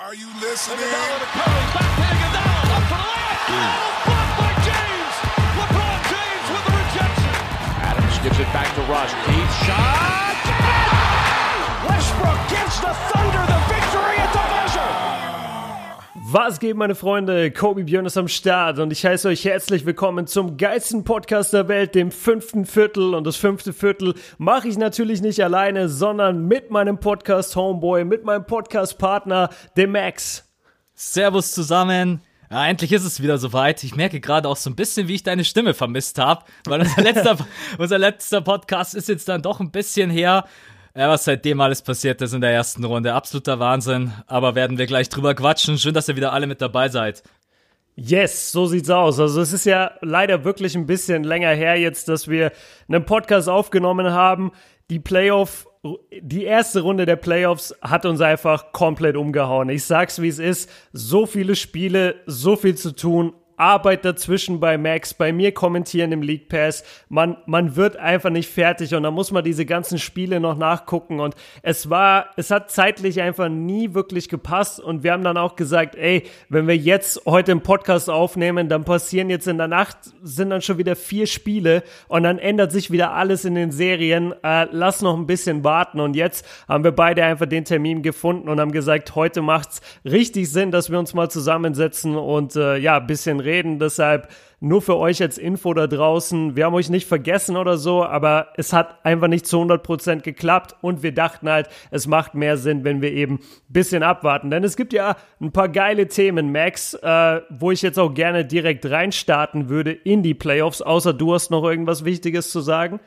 Are you listening? Iguodala to Curry, back to Iguodala, up for the layup. Oh, blocked by James. LeBron James with the rejection. Adams gives it back to Rush. Deep shot. Westbrook gives the Thunder the Was geht, meine Freunde? Kobe Björn ist am Start und ich heiße euch herzlich willkommen zum geilsten Podcast der Welt, dem fünften Viertel. Und das fünfte Viertel mache ich natürlich nicht alleine, sondern mit meinem Podcast Homeboy, mit meinem Podcast Partner, dem Max. Servus zusammen. Ja, endlich ist es wieder soweit. Ich merke gerade auch so ein bisschen, wie ich deine Stimme vermisst habe, weil unser letzter, unser letzter Podcast ist jetzt dann doch ein bisschen her. Ja, was seitdem alles passiert ist in der ersten Runde. Absoluter Wahnsinn. Aber werden wir gleich drüber quatschen. Schön, dass ihr wieder alle mit dabei seid. Yes, so sieht's aus. Also es ist ja leider wirklich ein bisschen länger her jetzt, dass wir einen Podcast aufgenommen haben. Die Playoff, die erste Runde der Playoffs hat uns einfach komplett umgehauen. Ich sag's wie es ist. So viele Spiele, so viel zu tun. Arbeit dazwischen bei Max, bei mir kommentieren im League Pass. Man, man wird einfach nicht fertig und da muss man diese ganzen Spiele noch nachgucken und es war, es hat zeitlich einfach nie wirklich gepasst und wir haben dann auch gesagt, ey, wenn wir jetzt heute einen Podcast aufnehmen, dann passieren jetzt in der Nacht sind dann schon wieder vier Spiele und dann ändert sich wieder alles in den Serien. Äh, lass noch ein bisschen warten und jetzt haben wir beide einfach den Termin gefunden und haben gesagt, heute macht's richtig Sinn, dass wir uns mal zusammensetzen und äh, ja, ein bisschen reden. Deshalb nur für euch als Info da draußen. Wir haben euch nicht vergessen oder so, aber es hat einfach nicht zu 100% geklappt und wir dachten halt, es macht mehr Sinn, wenn wir eben ein bisschen abwarten. Denn es gibt ja ein paar geile Themen, Max, äh, wo ich jetzt auch gerne direkt reinstarten würde in die Playoffs, außer du hast noch irgendwas Wichtiges zu sagen.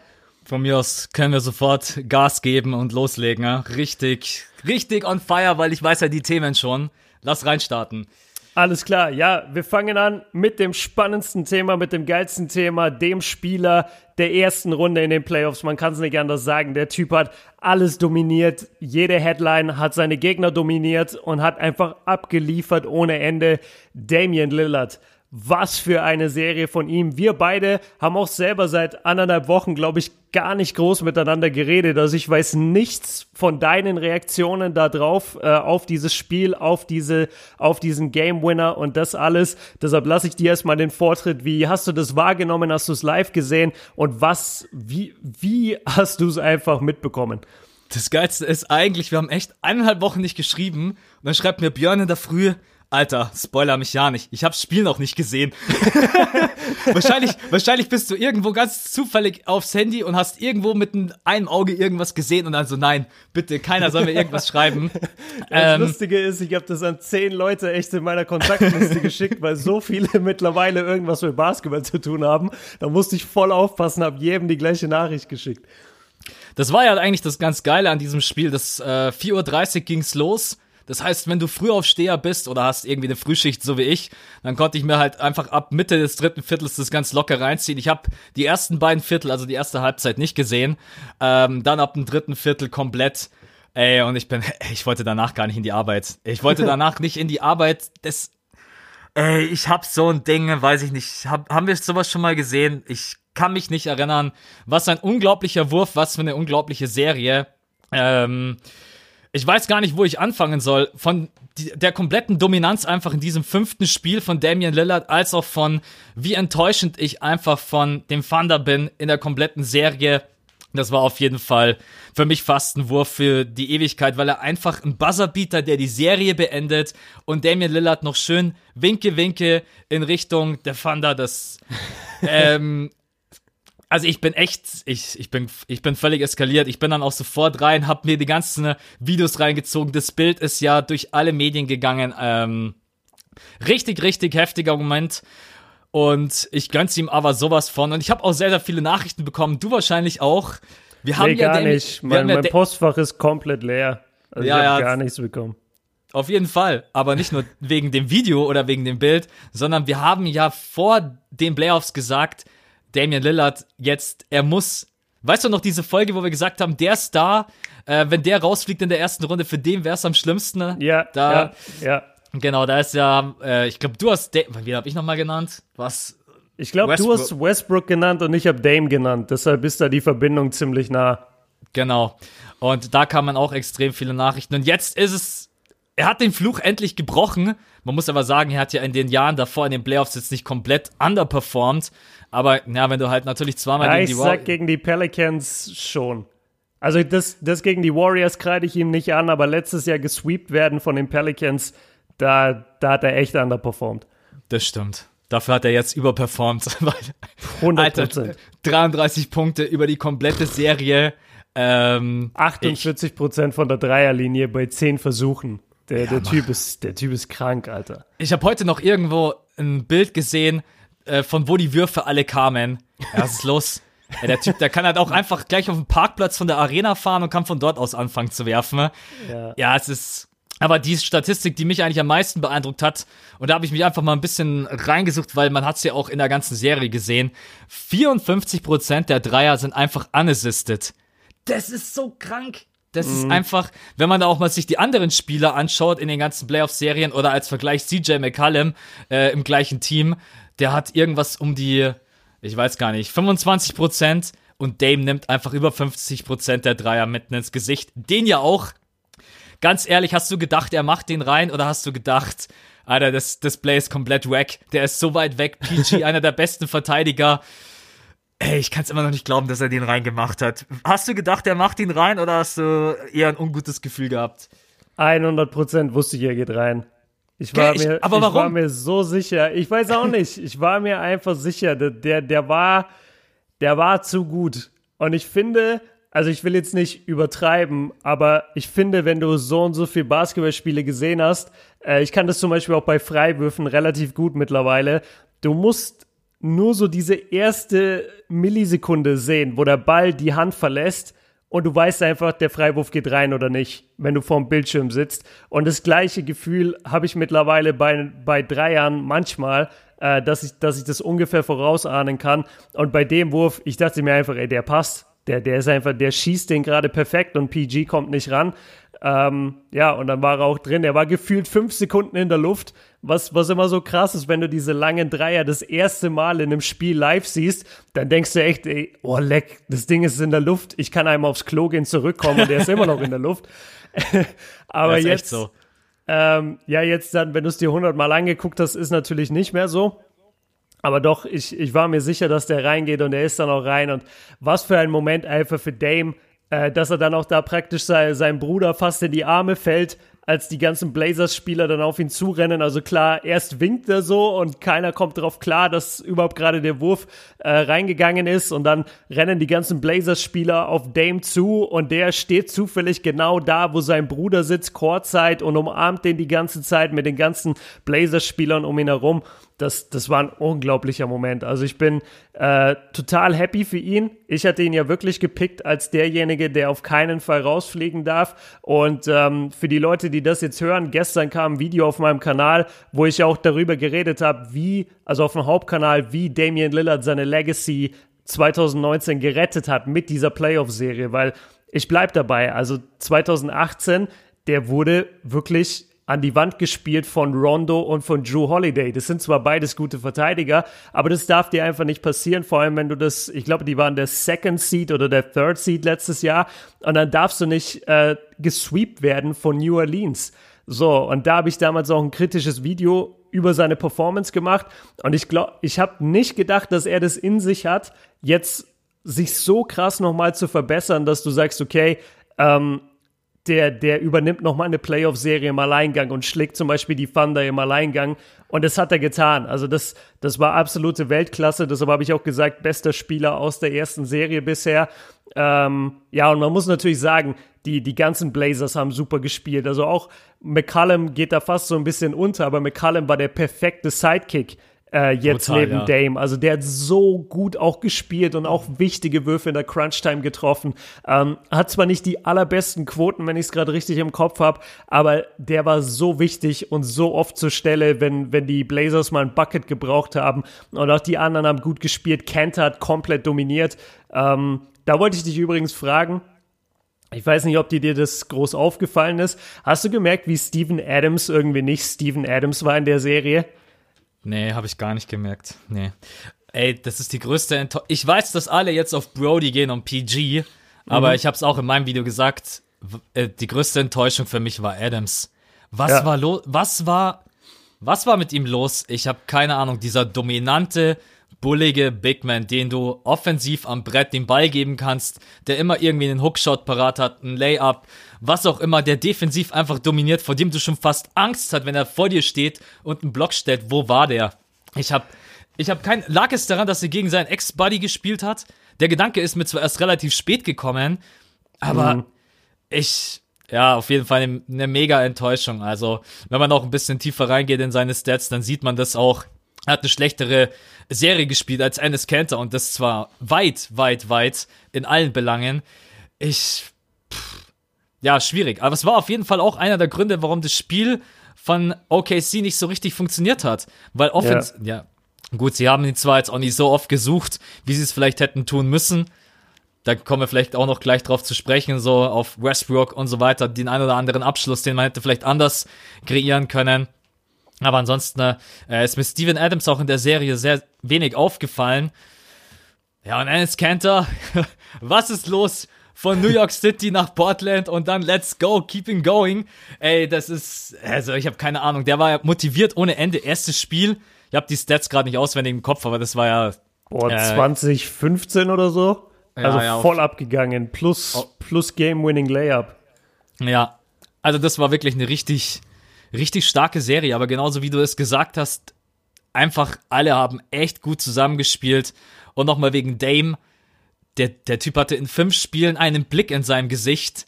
Von mir aus können wir sofort Gas geben und loslegen. Ja? Richtig, richtig on fire, weil ich weiß ja die Themen schon. Lass reinstarten. Alles klar, ja, wir fangen an mit dem spannendsten Thema, mit dem geilsten Thema, dem Spieler der ersten Runde in den Playoffs. Man kann es nicht anders sagen. Der Typ hat alles dominiert, jede Headline hat seine Gegner dominiert und hat einfach abgeliefert ohne Ende. Damian Lillard. Was für eine Serie von ihm. Wir beide haben auch selber seit anderthalb Wochen, glaube ich, gar nicht groß miteinander geredet. Also ich weiß nichts von deinen Reaktionen da drauf, äh, auf dieses Spiel, auf diese, auf diesen Game Winner und das alles. Deshalb lasse ich dir erstmal den Vortritt. Wie hast du das wahrgenommen? Hast du es live gesehen? Und was, wie, wie hast du es einfach mitbekommen? Das Geilste ist eigentlich, wir haben echt eineinhalb Wochen nicht geschrieben und dann schreibt mir Björn in der Früh, Alter, spoiler mich ja nicht. Ich hab's Spiel noch nicht gesehen. wahrscheinlich, wahrscheinlich bist du irgendwo ganz zufällig aufs Handy und hast irgendwo mit einem Auge irgendwas gesehen und dann so, nein, bitte, keiner soll mir irgendwas schreiben. Das ähm, Lustige ist, ich habe das an zehn Leute echt in meiner Kontaktliste geschickt, weil so viele mittlerweile irgendwas mit Basketball zu tun haben. Da musste ich voll aufpassen, hab jedem die gleiche Nachricht geschickt. Das war ja eigentlich das ganz Geile an diesem Spiel. Das äh, 4.30 Uhr ging's los das heißt, wenn du Frühaufsteher bist oder hast irgendwie eine Frühschicht, so wie ich, dann konnte ich mir halt einfach ab Mitte des dritten Viertels das ganz locker reinziehen. Ich habe die ersten beiden Viertel, also die erste Halbzeit nicht gesehen. Ähm, dann ab dem dritten Viertel komplett. Ey, und ich bin, ich wollte danach gar nicht in die Arbeit. Ich wollte danach nicht in die Arbeit. Das, ey, ich hab so ein Ding, weiß ich nicht. Hab, haben wir sowas schon mal gesehen? Ich kann mich nicht erinnern. Was ein unglaublicher Wurf, was für eine unglaubliche Serie. Ähm, ich weiß gar nicht, wo ich anfangen soll. Von der kompletten Dominanz einfach in diesem fünften Spiel von Damian Lillard, als auch von wie enttäuschend ich einfach von dem Thunder bin in der kompletten Serie. Das war auf jeden Fall für mich fast ein Wurf für die Ewigkeit, weil er einfach ein Buzzerbeater, der die Serie beendet und Damian Lillard noch schön winke, winke in Richtung der Thunder. Das, ähm, also ich bin echt, ich, ich bin, ich bin völlig eskaliert. Ich bin dann auch sofort rein, hab mir die ganzen Videos reingezogen. Das Bild ist ja durch alle Medien gegangen. Ähm, richtig, richtig heftiger Moment. Und ich gönn's ihm aber sowas von. Und ich habe auch sehr, sehr viele Nachrichten bekommen. Du wahrscheinlich auch. Wir haben nee, ja gar den, nicht. Mein, mein Postfach ist komplett leer. Also ja, ich habe ja, gar nichts bekommen. Auf jeden Fall. Aber nicht nur wegen dem Video oder wegen dem Bild, sondern wir haben ja vor den Playoffs gesagt, Damian Lillard jetzt, er muss. Weißt du noch diese Folge, wo wir gesagt haben, der Star, äh, wenn der rausfliegt in der ersten Runde, für den wäre es am schlimmsten. Ne? Ja, da, ja, ja. Genau, da ist ja, äh, ich glaube, du hast, da wie habe ich nochmal genannt? Was? Ich glaube, du hast Westbrook genannt und ich habe Dame genannt. Deshalb ist da die Verbindung ziemlich nah. Genau. Und da kann man auch extrem viele Nachrichten. Und jetzt ist es er hat den Fluch endlich gebrochen. Man muss aber sagen, er hat ja in den Jahren davor in den Playoffs jetzt nicht komplett underperformed. Aber ja, wenn du halt natürlich zweimal Ja, gegen ich die Warriors. gegen die Pelicans schon. Also das, das gegen die Warriors kreide ich ihm nicht an, aber letztes Jahr gesweept werden von den Pelicans, da, da hat er echt underperformed. Das stimmt. Dafür hat er jetzt überperformt. weil- 100 Alter, Prozent. 33 Punkte über die komplette Serie. Ähm, 48 Prozent von der Dreierlinie bei 10 Versuchen. Der, der, typ ist, der Typ ist krank, Alter. Ich habe heute noch irgendwo ein Bild gesehen, äh, von wo die Würfe alle kamen. Ja, was ist los? Ja, der Typ, der kann halt auch einfach gleich auf den Parkplatz von der Arena fahren und kann von dort aus anfangen zu werfen. Ja. Ja, es ist. Aber die Statistik, die mich eigentlich am meisten beeindruckt hat, und da habe ich mich einfach mal ein bisschen reingesucht, weil man hat es ja auch in der ganzen Serie gesehen. 54% der Dreier sind einfach unassisted. Das ist so krank. Das ist einfach, wenn man da auch mal sich die anderen Spieler anschaut in den ganzen Playoff-Serien oder als Vergleich CJ McCallum äh, im gleichen Team, der hat irgendwas um die, ich weiß gar nicht, 25 Prozent und Dame nimmt einfach über 50 Prozent der Dreier mitten ins Gesicht. Den ja auch. Ganz ehrlich, hast du gedacht, er macht den rein oder hast du gedacht, Alter, das, das Play ist komplett wack. Der ist so weit weg. PG, einer der besten Verteidiger. Ey, ich kann es immer noch nicht glauben, dass er den reingemacht hat. Hast du gedacht, er macht ihn rein oder hast du eher ein ungutes Gefühl gehabt? 100 Prozent wusste ich, er geht rein. Ich war, ich- mir, aber ich war warum? mir so sicher. Ich weiß auch nicht. Ich war mir einfach sicher. Der, der, der war, der war zu gut. Und ich finde, also ich will jetzt nicht übertreiben, aber ich finde, wenn du so und so viel Basketballspiele gesehen hast, äh, ich kann das zum Beispiel auch bei Freiwürfen relativ gut mittlerweile, du musst nur so diese erste Millisekunde sehen, wo der Ball die Hand verlässt und du weißt einfach, der Freiwurf geht rein oder nicht, wenn du vorm Bildschirm sitzt. Und das gleiche Gefühl habe ich mittlerweile bei, bei Dreiern manchmal, äh, dass, ich, dass ich das ungefähr vorausahnen kann. Und bei dem Wurf, ich dachte mir einfach, ey, der passt. Der, der ist einfach, der schießt den gerade perfekt und PG kommt nicht ran. Ähm, ja, und dann war er auch drin. Er war gefühlt fünf Sekunden in der Luft, was, was immer so krass ist, wenn du diese langen Dreier das erste Mal in einem Spiel live siehst, dann denkst du echt, ey, oh leck, das Ding ist in der Luft, ich kann einmal aufs Klo gehen, zurückkommen und der ist immer noch in der Luft. Aber jetzt, so. ähm, ja, jetzt dann, wenn du es dir hundertmal angeguckt hast, ist natürlich nicht mehr so. Aber doch, ich, ich war mir sicher, dass der reingeht und er ist dann auch rein. Und was für ein Moment einfach für Dame, äh, dass er dann auch da praktisch sein, sein Bruder fast in die Arme fällt, als die ganzen Blazers-Spieler dann auf ihn zurennen. Also klar, erst winkt er so und keiner kommt darauf klar, dass überhaupt gerade der Wurf äh, reingegangen ist. Und dann rennen die ganzen Blazers-Spieler auf Dame zu und der steht zufällig genau da, wo sein Bruder sitzt, Courtside und umarmt den die ganze Zeit mit den ganzen Blazers-Spielern um ihn herum. Das, das war ein unglaublicher Moment. Also ich bin äh, total happy für ihn. Ich hatte ihn ja wirklich gepickt als derjenige, der auf keinen Fall rausfliegen darf. Und ähm, für die Leute, die das jetzt hören, gestern kam ein Video auf meinem Kanal, wo ich auch darüber geredet habe, wie, also auf dem Hauptkanal, wie Damian Lillard seine Legacy 2019 gerettet hat mit dieser Playoff-Serie, weil ich bleib dabei. Also 2018, der wurde wirklich an die Wand gespielt von Rondo und von Drew Holiday. Das sind zwar beides gute Verteidiger, aber das darf dir einfach nicht passieren, vor allem wenn du das, ich glaube, die waren der Second Seed oder der Third Seed letztes Jahr und dann darfst du nicht äh, gesweept werden von New Orleans. So, und da habe ich damals auch ein kritisches Video über seine Performance gemacht und ich glaube, ich habe nicht gedacht, dass er das in sich hat, jetzt sich so krass nochmal zu verbessern, dass du sagst, okay, ähm, der, der übernimmt nochmal eine Playoff-Serie im Alleingang und schlägt zum Beispiel die Thunder im Alleingang. Und das hat er getan. Also das, das war absolute Weltklasse. Deshalb habe ich auch gesagt, bester Spieler aus der ersten Serie bisher. Ähm, ja, und man muss natürlich sagen, die, die ganzen Blazers haben super gespielt. Also auch McCallum geht da fast so ein bisschen unter, aber McCallum war der perfekte Sidekick äh, jetzt Total, neben ja. Dame. Also der hat so gut auch gespielt und auch wichtige Würfe in der Crunch-Time getroffen. Ähm, hat zwar nicht die allerbesten Quoten, wenn ich es gerade richtig im Kopf habe, aber der war so wichtig und so oft zur Stelle, wenn, wenn die Blazers mal ein Bucket gebraucht haben. Und auch die anderen haben gut gespielt. Kent hat komplett dominiert. Ähm, da wollte ich dich übrigens fragen, ich weiß nicht, ob dir dir das groß aufgefallen ist. Hast du gemerkt, wie Steven Adams irgendwie nicht Steven Adams war in der Serie? Nee, habe ich gar nicht gemerkt. Nee. Ey, das ist die größte Enttäuschung. Ich weiß, dass alle jetzt auf Brody gehen und PG, aber ich habe es auch in meinem Video gesagt, äh, die größte Enttäuschung für mich war Adams. Was Ja. war los? Was war, was war mit ihm los? Ich habe keine Ahnung. Dieser dominante, bullige Big Man, den du offensiv am Brett den Ball geben kannst, der immer irgendwie einen Hookshot parat hat, einen Layup, was auch immer, der defensiv einfach dominiert, vor dem du schon fast Angst hast, wenn er vor dir steht und einen Block stellt. Wo war der? Ich habe ich habe kein. Lag es daran, dass er gegen seinen Ex-Buddy gespielt hat? Der Gedanke ist mir zwar erst relativ spät gekommen, aber ich. Ja, auf jeden Fall eine, eine mega Enttäuschung. Also, wenn man auch ein bisschen tiefer reingeht in seine Stats, dann sieht man das auch. Er hat eine schlechtere Serie gespielt als Ennis Cantor und das zwar weit, weit, weit in allen Belangen. Ich. Pff, ja, schwierig. Aber es war auf jeden Fall auch einer der Gründe, warum das Spiel von OKC nicht so richtig funktioniert hat. Weil Offense, ja. Gut, sie haben ihn zwar jetzt auch nicht so oft gesucht, wie sie es vielleicht hätten tun müssen. Da kommen wir vielleicht auch noch gleich drauf zu sprechen, so auf Westbrook und so weiter, den ein oder anderen Abschluss, den man hätte vielleicht anders kreieren können. Aber ansonsten äh, ist mit Steven Adams auch in der Serie sehr wenig aufgefallen. Ja, und Ennis Cantor, was ist los? Von New York City nach Portland und dann let's go, keeping going. Ey, das ist, also ich habe keine Ahnung, der war ja motiviert ohne Ende. Erstes Spiel, ich habe die Stats gerade nicht auswendig im Kopf, aber das war ja Boah, Äh, 2015 oder so. Also ja, auf- voll abgegangen. Plus, plus Game-Winning Layup. Ja, also das war wirklich eine richtig, richtig starke Serie, aber genauso wie du es gesagt hast, einfach alle haben echt gut zusammengespielt und nochmal wegen Dame, der, der Typ hatte in fünf Spielen einen Blick in seinem Gesicht.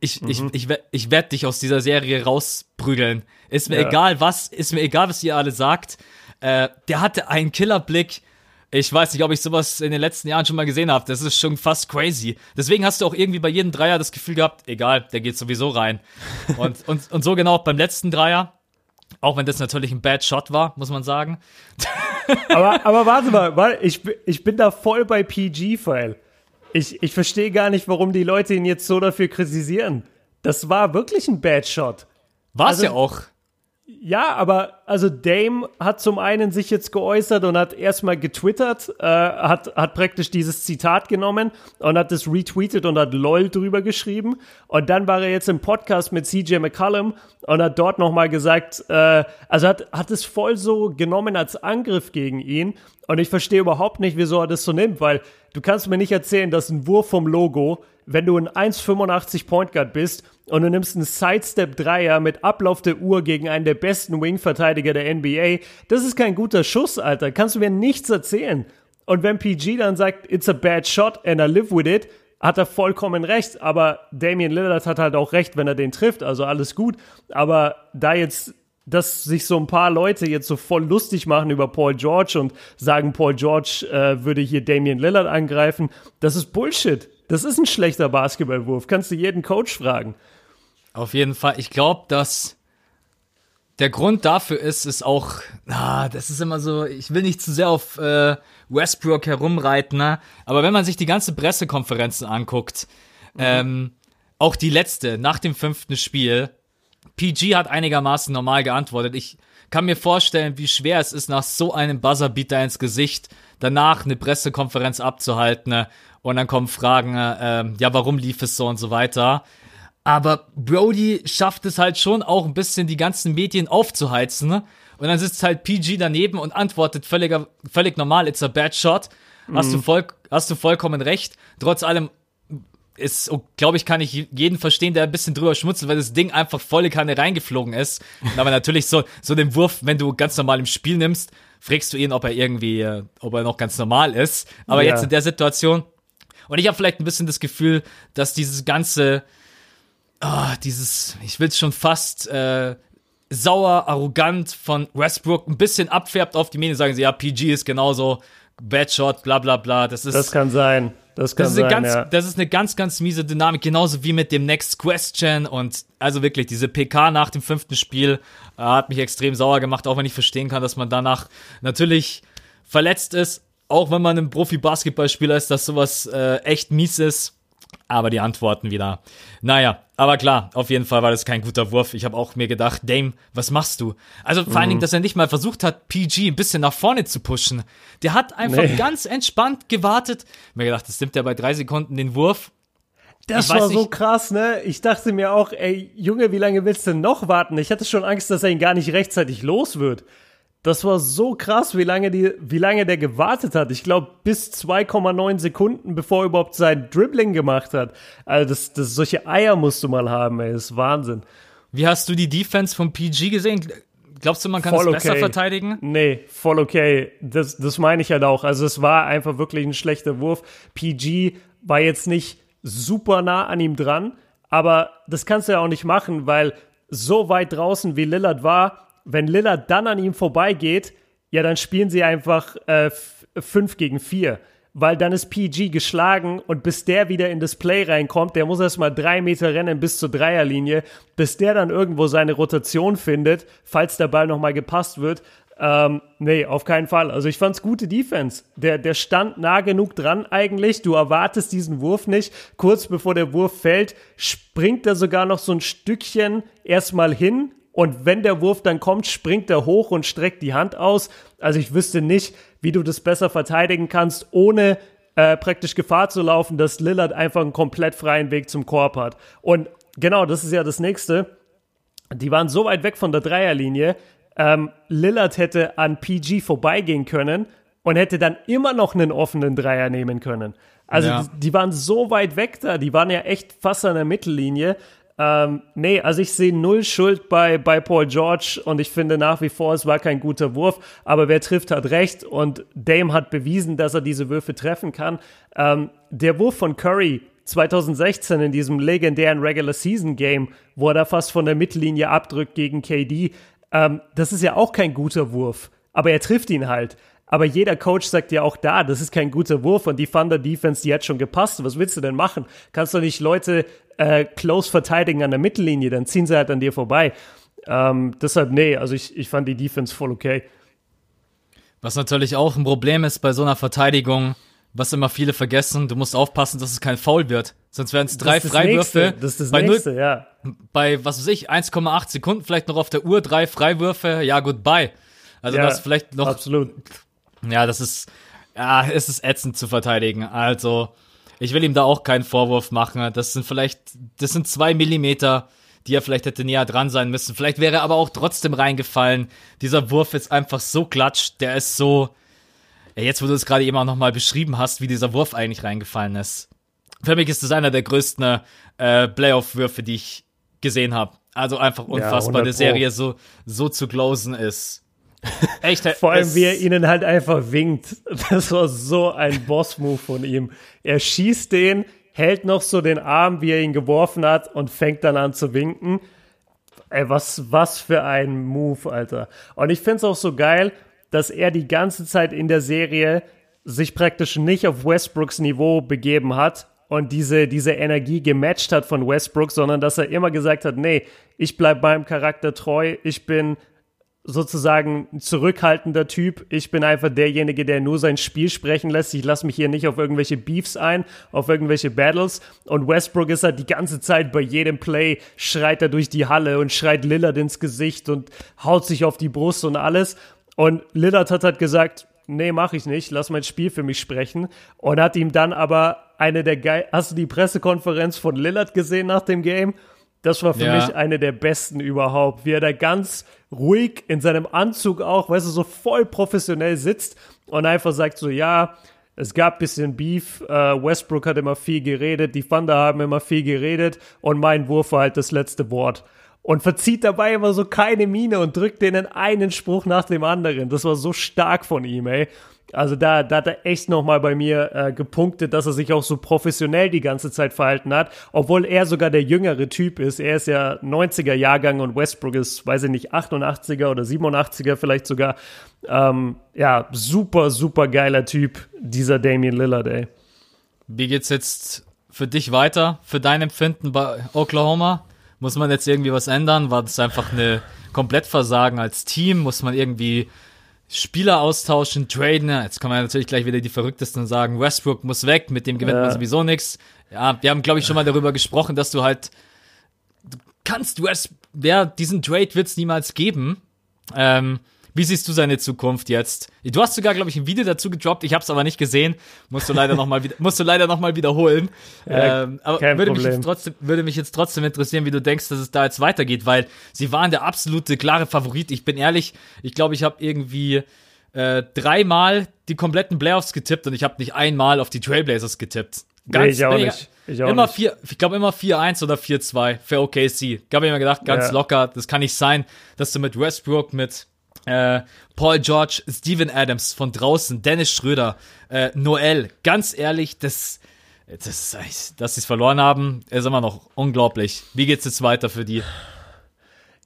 Ich, ich, ich, we- ich werde dich aus dieser Serie rausprügeln. Ist mir Ja. egal was, ist mir egal, was ihr alle sagt. Äh, der hatte einen Killerblick. Ich weiß nicht, ob ich sowas in den letzten Jahren schon mal gesehen habe. Das ist schon fast crazy. Deswegen hast du auch irgendwie bei jedem Dreier das Gefühl gehabt, egal, der geht sowieso rein. Und, und, und so genau auch beim letzten Dreier. Auch wenn das natürlich ein Bad Shot war, muss man sagen. Aber, aber warte mal, weil ich, bin- ich bin da voll bei PG-File. Ich, ich verstehe gar nicht, warum die Leute ihn jetzt so dafür kritisieren. Das war wirklich ein Bad Shot. War es Also- ja auch. Ja, aber also Dame hat zum einen sich jetzt geäußert und hat erstmal getwittert, äh, hat, hat praktisch dieses Zitat genommen und hat das retweetet und hat LOL drüber geschrieben. Und dann war er jetzt im Podcast mit CJ McCollum und hat dort nochmal gesagt, äh, also hat, hat es voll so genommen als Angriff gegen ihn. Und ich verstehe überhaupt nicht, wieso er das so nimmt, weil du kannst mir nicht erzählen, dass ein Wurf vom Logo, wenn du ein 1,85 Point Guard bist und du nimmst einen Sidestep-Dreier mit Ablauf der Uhr gegen einen der besten Wing-Verteidiger der NBA, das ist kein guter Schuss, Alter. Kannst du mir nichts erzählen. Und wenn PG dann sagt, it's a bad shot and I live with it, hat er vollkommen recht. Aber Damian Lillard hat halt auch recht, wenn er den trifft. Also alles gut. Aber da jetzt dass sich so ein paar Leute jetzt so voll lustig machen über Paul George und sagen, Paul George äh, würde hier Damian Lillard angreifen, das ist Bullshit. Das ist ein schlechter Basketballwurf. Kannst du jeden Coach fragen. Auf jeden Fall. Ich glaube, dass der Grund dafür ist, ist auch, ah, das ist immer so, ich will nicht zu sehr auf äh, Westbrook herumreiten, ne? aber wenn man sich die ganze Pressekonferenzen anguckt, ähm, auch die letzte nach dem fünften Spiel, PG hat einigermaßen normal geantwortet. Ich kann mir vorstellen, wie schwer es ist, nach so einem Buzzerbeater ins Gesicht danach eine Pressekonferenz abzuhalten ne? und dann kommen Fragen, äh, ähm, ja, warum lief es so und so weiter. Aber Brody schafft es halt schon auch ein bisschen die ganzen Medien aufzuheizen. Ne? Und dann sitzt halt PG daneben und antwortet völlig, völlig normal, it's a bad shot. Hast, du voll, hast du vollkommen recht. Trotz allem ist, glaube ich, kann ich jeden verstehen, der ein bisschen drüber schmutzelt, weil das Ding einfach volle Kanne reingeflogen ist. Aber natürlich so, so den Wurf, wenn du ganz normal im Spiel nimmst, fragst du ihn, ob er irgendwie, äh, ob er noch ganz normal ist. Aber Ja. jetzt in der Situation, und ich habe vielleicht ein bisschen das Gefühl, dass dieses ganze, ah, dieses, ich will es schon fast äh, sauer, arrogant von Westbrook ein bisschen abfärbt auf die Medien, sagen sie, ja, PG ist genauso, Bad Shot, bla bla bla. Das ist, Das kann sein. Das kann das ist, eine sein, ganz, ja. das ist eine ganz, ganz miese Dynamik, genauso wie mit dem Next Question und also wirklich diese PK nach dem fünften Spiel äh, hat mich extrem sauer gemacht, auch wenn ich verstehen kann, dass man danach natürlich verletzt ist, auch wenn man ein Profi-Basketballspieler ist, dass sowas äh, echt mies ist. Aber die Antworten wieder. Naja, aber klar, auf jeden Fall war das kein guter Wurf. Ich habe auch mir gedacht, Dame, was machst du? Also vor allen Mhm. Dingen, dass er nicht mal versucht hat, PG ein bisschen nach vorne zu pushen. Der hat einfach Nee. ganz entspannt gewartet. Mir gedacht, das nimmt er bei drei Sekunden den Wurf. Das war so nicht- krass, ne? Ich dachte mir auch, ey, Junge, wie lange willst du denn noch warten? Ich hatte schon Angst, dass er ihn gar nicht rechtzeitig los wird. Das war so krass, wie lange, die, wie lange der gewartet hat. Ich glaube, bis 2,9 Sekunden, bevor er überhaupt sein Dribbling gemacht hat. Also, das, das, solche Eier musst du mal haben, ey. Das ist Wahnsinn. Wie hast du die Defense vom PG gesehen? Glaubst du, man kann Voll das besser okay. verteidigen? Nee, voll okay. Das, das meine ich halt auch. Also es war einfach wirklich ein schlechter Wurf. PG war jetzt nicht super nah an ihm dran, aber das kannst du ja auch nicht machen, weil so weit draußen wie Lillard war, wenn Lillard dann an ihm vorbeigeht, ja, dann spielen sie einfach äh, 5 gegen 4. Weil dann ist PG geschlagen und bis der wieder in das Play reinkommt, der muss erstmal drei Meter rennen bis zur Dreierlinie, bis der dann irgendwo seine Rotation findet, falls der Ball nochmal gepasst wird. Ähm, nee, auf keinen Fall. Also ich fand's gute Defense. Der, der stand nah genug dran eigentlich. Du erwartest diesen Wurf nicht. Kurz bevor der Wurf fällt, springt er sogar noch so ein Stückchen erstmal hin. Und wenn der Wurf dann kommt, springt er hoch und streckt die Hand aus. Also ich wüsste nicht, wie du das besser verteidigen kannst, ohne äh, praktisch Gefahr zu laufen, dass Lillard einfach einen komplett freien Weg zum Korb hat. Und genau, das ist ja das nächste. Die waren so weit weg von der Dreierlinie. Ähm, Lillard hätte an PG vorbeigehen können und hätte dann immer noch einen offenen Dreier nehmen können. Also Ja. die, die waren so weit weg da, die waren ja echt fast an der Mittellinie. Ähm, nee, also ich sehe null Schuld bei, bei Paul George und ich finde nach wie vor, es war kein guter Wurf, aber wer trifft, hat recht und Dame hat bewiesen, dass er diese Würfe treffen kann. Ähm, der Wurf von Curry 2016 in diesem legendären Regular Season Game, wo er da fast von der Mittellinie abdrückt gegen KD, ähm, das ist ja auch kein guter Wurf, aber er trifft ihn halt. Aber jeder Coach sagt ja auch da, das ist kein guter Wurf und die Thunder Defense, die hat schon gepasst. Was willst du denn machen? Kannst du nicht Leute äh, close verteidigen an der Mittellinie, dann ziehen sie halt an dir vorbei. Ähm, deshalb, nee, also ich, ich fand die Defense voll okay. Was natürlich auch ein Problem ist bei so einer Verteidigung, was immer viele vergessen, du musst aufpassen, dass es kein Foul wird. Sonst wären es drei Freiwürfe. Nächste. Das ist das bei, nächste, ja. bei, was weiß ich, 1,8 Sekunden vielleicht noch auf der Uhr, drei Freiwürfe, ja, goodbye. Also ja, das vielleicht noch Absolut. Ja, das ist, ja, es ist ätzend zu verteidigen. Also, ich will ihm da auch keinen Vorwurf machen. Das sind vielleicht, das sind zwei Millimeter, die er vielleicht hätte näher dran sein müssen. Vielleicht wäre er aber auch trotzdem reingefallen. Dieser Wurf ist einfach so klatsch, der ist so, ja, jetzt wo du es gerade eben auch nochmal beschrieben hast, wie dieser Wurf eigentlich reingefallen ist. Für mich ist das einer der größten äh, Playoff-Würfe, die ich gesehen habe. Also einfach unfassbar, 100 die Pro. Serie so, so zu closen ist. Echt, Vor allem, wie er ihnen halt einfach winkt. Das war so ein Boss-Move von ihm. Er schießt den, hält noch so den Arm, wie er ihn geworfen hat und fängt dann an zu winken. Ey, was, was für ein Move, Alter. Und ich find's auch so geil, dass er die ganze Zeit in der Serie sich praktisch nicht auf Westbrooks Niveau begeben hat und diese, diese Energie gematcht hat von Westbrook, sondern dass er immer gesagt hat, nee, ich bleib meinem Charakter treu, ich bin sozusagen zurückhaltender Typ. Ich bin einfach derjenige, der nur sein Spiel sprechen lässt. Ich lasse mich hier nicht auf irgendwelche Beefs ein, auf irgendwelche Battles. Und Westbrook ist halt die ganze Zeit bei jedem Play, schreit er durch die Halle und schreit Lillard ins Gesicht und haut sich auf die Brust und alles. Und Lillard hat halt gesagt, nee, mach ich nicht, lass mein Spiel für mich sprechen. Und hat ihm dann aber eine der geil. Hast du die Pressekonferenz von Lillard gesehen nach dem Game? Das war für Ja. mich eine der besten überhaupt, wie er da ganz ruhig in seinem Anzug auch, weißt du, so voll professionell sitzt und einfach sagt so, ja, es gab bisschen Beef, äh, Westbrook hat immer viel geredet, die Thunder haben immer viel geredet und mein Wurf war halt das letzte Wort. Und verzieht dabei immer so keine Miene und drückt denen einen Spruch nach dem anderen. Das war so stark von ihm, ey. Also da, da hat er echt nochmal bei mir äh, gepunktet, dass er sich auch so professionell die ganze Zeit verhalten hat, obwohl er sogar der jüngere Typ ist. Er ist ja 90er Jahrgang und Westbrook ist, weiß ich nicht, 88er oder 87er vielleicht sogar. Ähm, ja, super, super geiler Typ, dieser Damian Lillard, ey. Wie geht's jetzt für dich weiter, für dein Empfinden bei Oklahoma? Muss man jetzt irgendwie was ändern? War das einfach eine Komplettversagen als Team? Muss man irgendwie Spieler austauschen, traden? Jetzt kann man natürlich gleich wieder die Verrücktesten sagen, Westbrook muss weg, mit dem gewinnt Ja. man sowieso nichts. Ja, wir haben, glaube ich, schon mal darüber gesprochen, dass du halt, du kannst West, ja, diesen Trade wird's niemals geben. Ähm, Wie siehst du seine Zukunft jetzt? Du hast sogar, glaube ich, ein Video dazu gedroppt. Ich habe es aber nicht gesehen. Musst du leider noch mal wieder, musst du leider noch mal wiederholen. Ja, ähm, aber würde mich, Problem. jetzt trotzdem, würde mich jetzt trotzdem interessieren, wie du denkst, dass es da jetzt weitergeht, weil sie waren der absolute klare Favorit. Ich bin ehrlich, ich glaube, ich habe irgendwie äh, dreimal die kompletten Playoffs getippt und ich habe nicht einmal auf die Trailblazers getippt. Nee, ich auch nicht. Ich auch immer nicht. vier, ich glaube immer 4-1 oder 4-2 für OKC. Ich habe mir gedacht, ganz Ja. locker, das kann nicht sein, dass du mit Westbrook, mit äh, Paul George, Steven Adams von draußen, Dennis Schröder, äh, Noel, ganz ehrlich, das, das dass sie es verloren haben, ist immer noch unglaublich. Wie geht's jetzt weiter für die?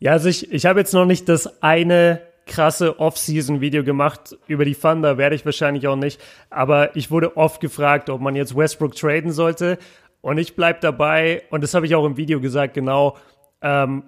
Ja, also ich, ich habe jetzt noch nicht das eine krasse Off-Season-Video gemacht. Über die Thunder werde ich wahrscheinlich auch nicht. Aber ich wurde oft gefragt, ob man jetzt Westbrook traden sollte. Und ich bleib dabei, und das habe ich auch im Video gesagt, genau, ähm,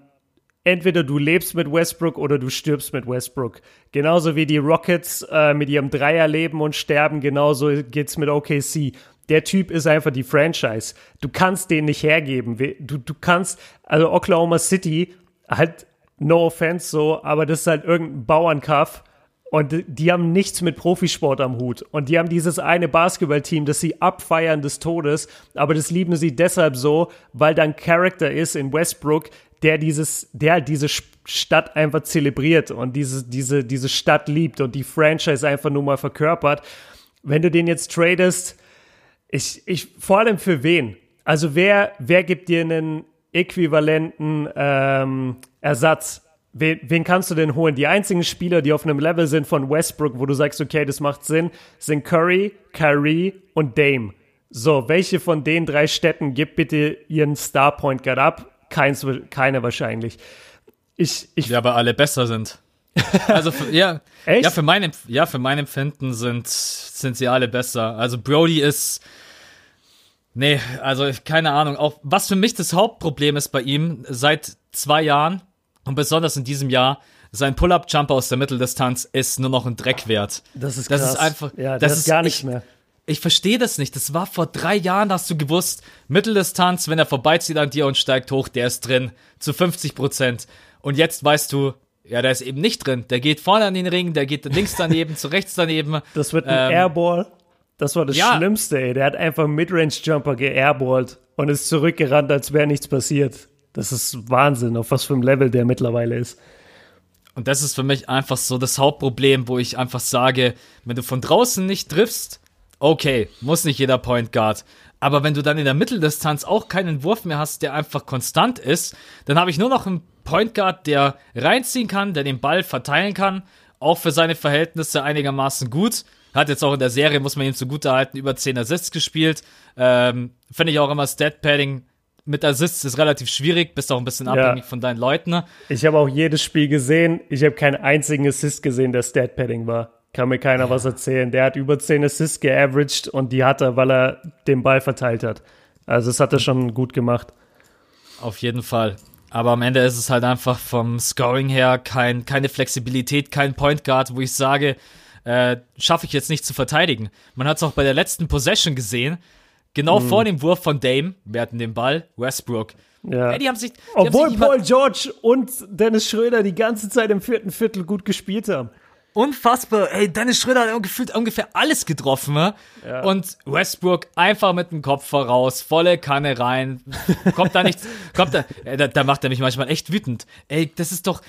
entweder du lebst mit Westbrook oder du stirbst mit Westbrook. Genauso wie die Rockets äh, mit ihrem Dreier leben und sterben, genauso geht's mit OKC. Der Typ ist einfach die Franchise. Du kannst den nicht hergeben. Du, du kannst, also Oklahoma City, halt, no offense so, aber das ist halt irgendein Bauernkaff. Und die- die haben nichts mit Profisport am Hut. Und die haben dieses eine Basketballteam, das sie abfeiern des Todes. Aber das lieben sie deshalb so, weil da ein Charakter ist in Westbrook, der dieses, der halt diese Stadt einfach zelebriert und diese, diese, diese Stadt liebt und die Franchise einfach nur mal verkörpert. Wenn du den jetzt tradest, ich, ich, vor allem für wen? Also wer, wer gibt dir einen äquivalenten ähm, Ersatz? Wen, wen kannst du denn holen? Die einzigen Spieler, die auf einem Level sind von Westbrook, wo du sagst, okay, das macht Sinn, sind Curry, Kyrie und Dame. So, welche von den drei Städten gibt bitte ihren Star Point Guard ab? Keins, keine wahrscheinlich. Ich, ich, Ja, aber alle besser sind. Also für, ja, Echt? ja für mein ja für mein Empfinden sind sind sie alle besser. Also Brody ist nee, also keine Ahnung. Auch was für mich das Hauptproblem ist bei ihm seit zwei Jahren und besonders in diesem Jahr sein Pull-up-Jumper aus der Mitteldistanz ist nur noch ein Dreck wert. das ist das krass. ist einfach ja, das, das, ist gar nichts ich, mehr. Ich verstehe das nicht. Das war vor drei Jahren, hast du gewusst, Mitteldistanz, wenn er vorbeizieht an dir und steigt hoch, der ist drin. Zu 50 Prozent. Und jetzt weißt du, ja, der ist eben nicht drin. Der geht vorne an den Ring, der geht links daneben, zu rechts daneben. Das wird ein Ähm, Airball. Das war das ja. Schlimmste, ey. Der hat einfach einen Midrange-Jumper geairballt und ist zurückgerannt, als wäre nichts passiert. Das ist Wahnsinn, auf was für einem Level der mittlerweile ist. Und das ist für mich einfach so das Hauptproblem, wo ich einfach sage, wenn du von draußen nicht triffst, okay, muss nicht jeder Point Guard. Aber wenn du dann in der Mitteldistanz auch keinen Wurf mehr hast, der einfach konstant ist, dann habe ich nur noch einen Point Guard, der reinziehen kann, der den Ball verteilen kann, auch für seine Verhältnisse einigermaßen gut. Hat jetzt auch in der Serie, muss man ihm zugutehalten, über 10 Assists gespielt. Ähm, Finde ich auch immer Stat-Padding mit Assists ist relativ schwierig, bist auch ein bisschen abhängig von deinen Leuten. Ich habe auch jedes Spiel gesehen. Ich habe keinen einzigen Assist gesehen, der Stat-Padding war. Kann mir keiner was erzählen. Der hat über 10 Assists geaveraged und die hat er, weil er den Ball verteilt hat. Also das hat er schon gut gemacht. Auf jeden Fall. Aber am Ende ist es halt einfach vom Scoring her kein, keine Flexibilität, kein Point Guard, wo ich sage, äh, schaffe ich jetzt nicht zu verteidigen. Man hat es auch bei der letzten Possession gesehen. Genau Mhm. vor dem Wurf von Dame, wir hatten den Ball, Westbrook. Ja. Ey, die haben sich, die Obwohl haben sich Paul George und Dennis Schröder die ganze Zeit im vierten Viertel gut gespielt haben. Unfassbar. Ey, Dennis Schröder hat gefühlt ungefähr alles getroffen. Ne? Und Westbrook einfach mit dem Kopf voraus, volle Kanne rein. Kommt da nichts, kommt da, da, da macht er mich manchmal echt wütend. Ey, das ist doch,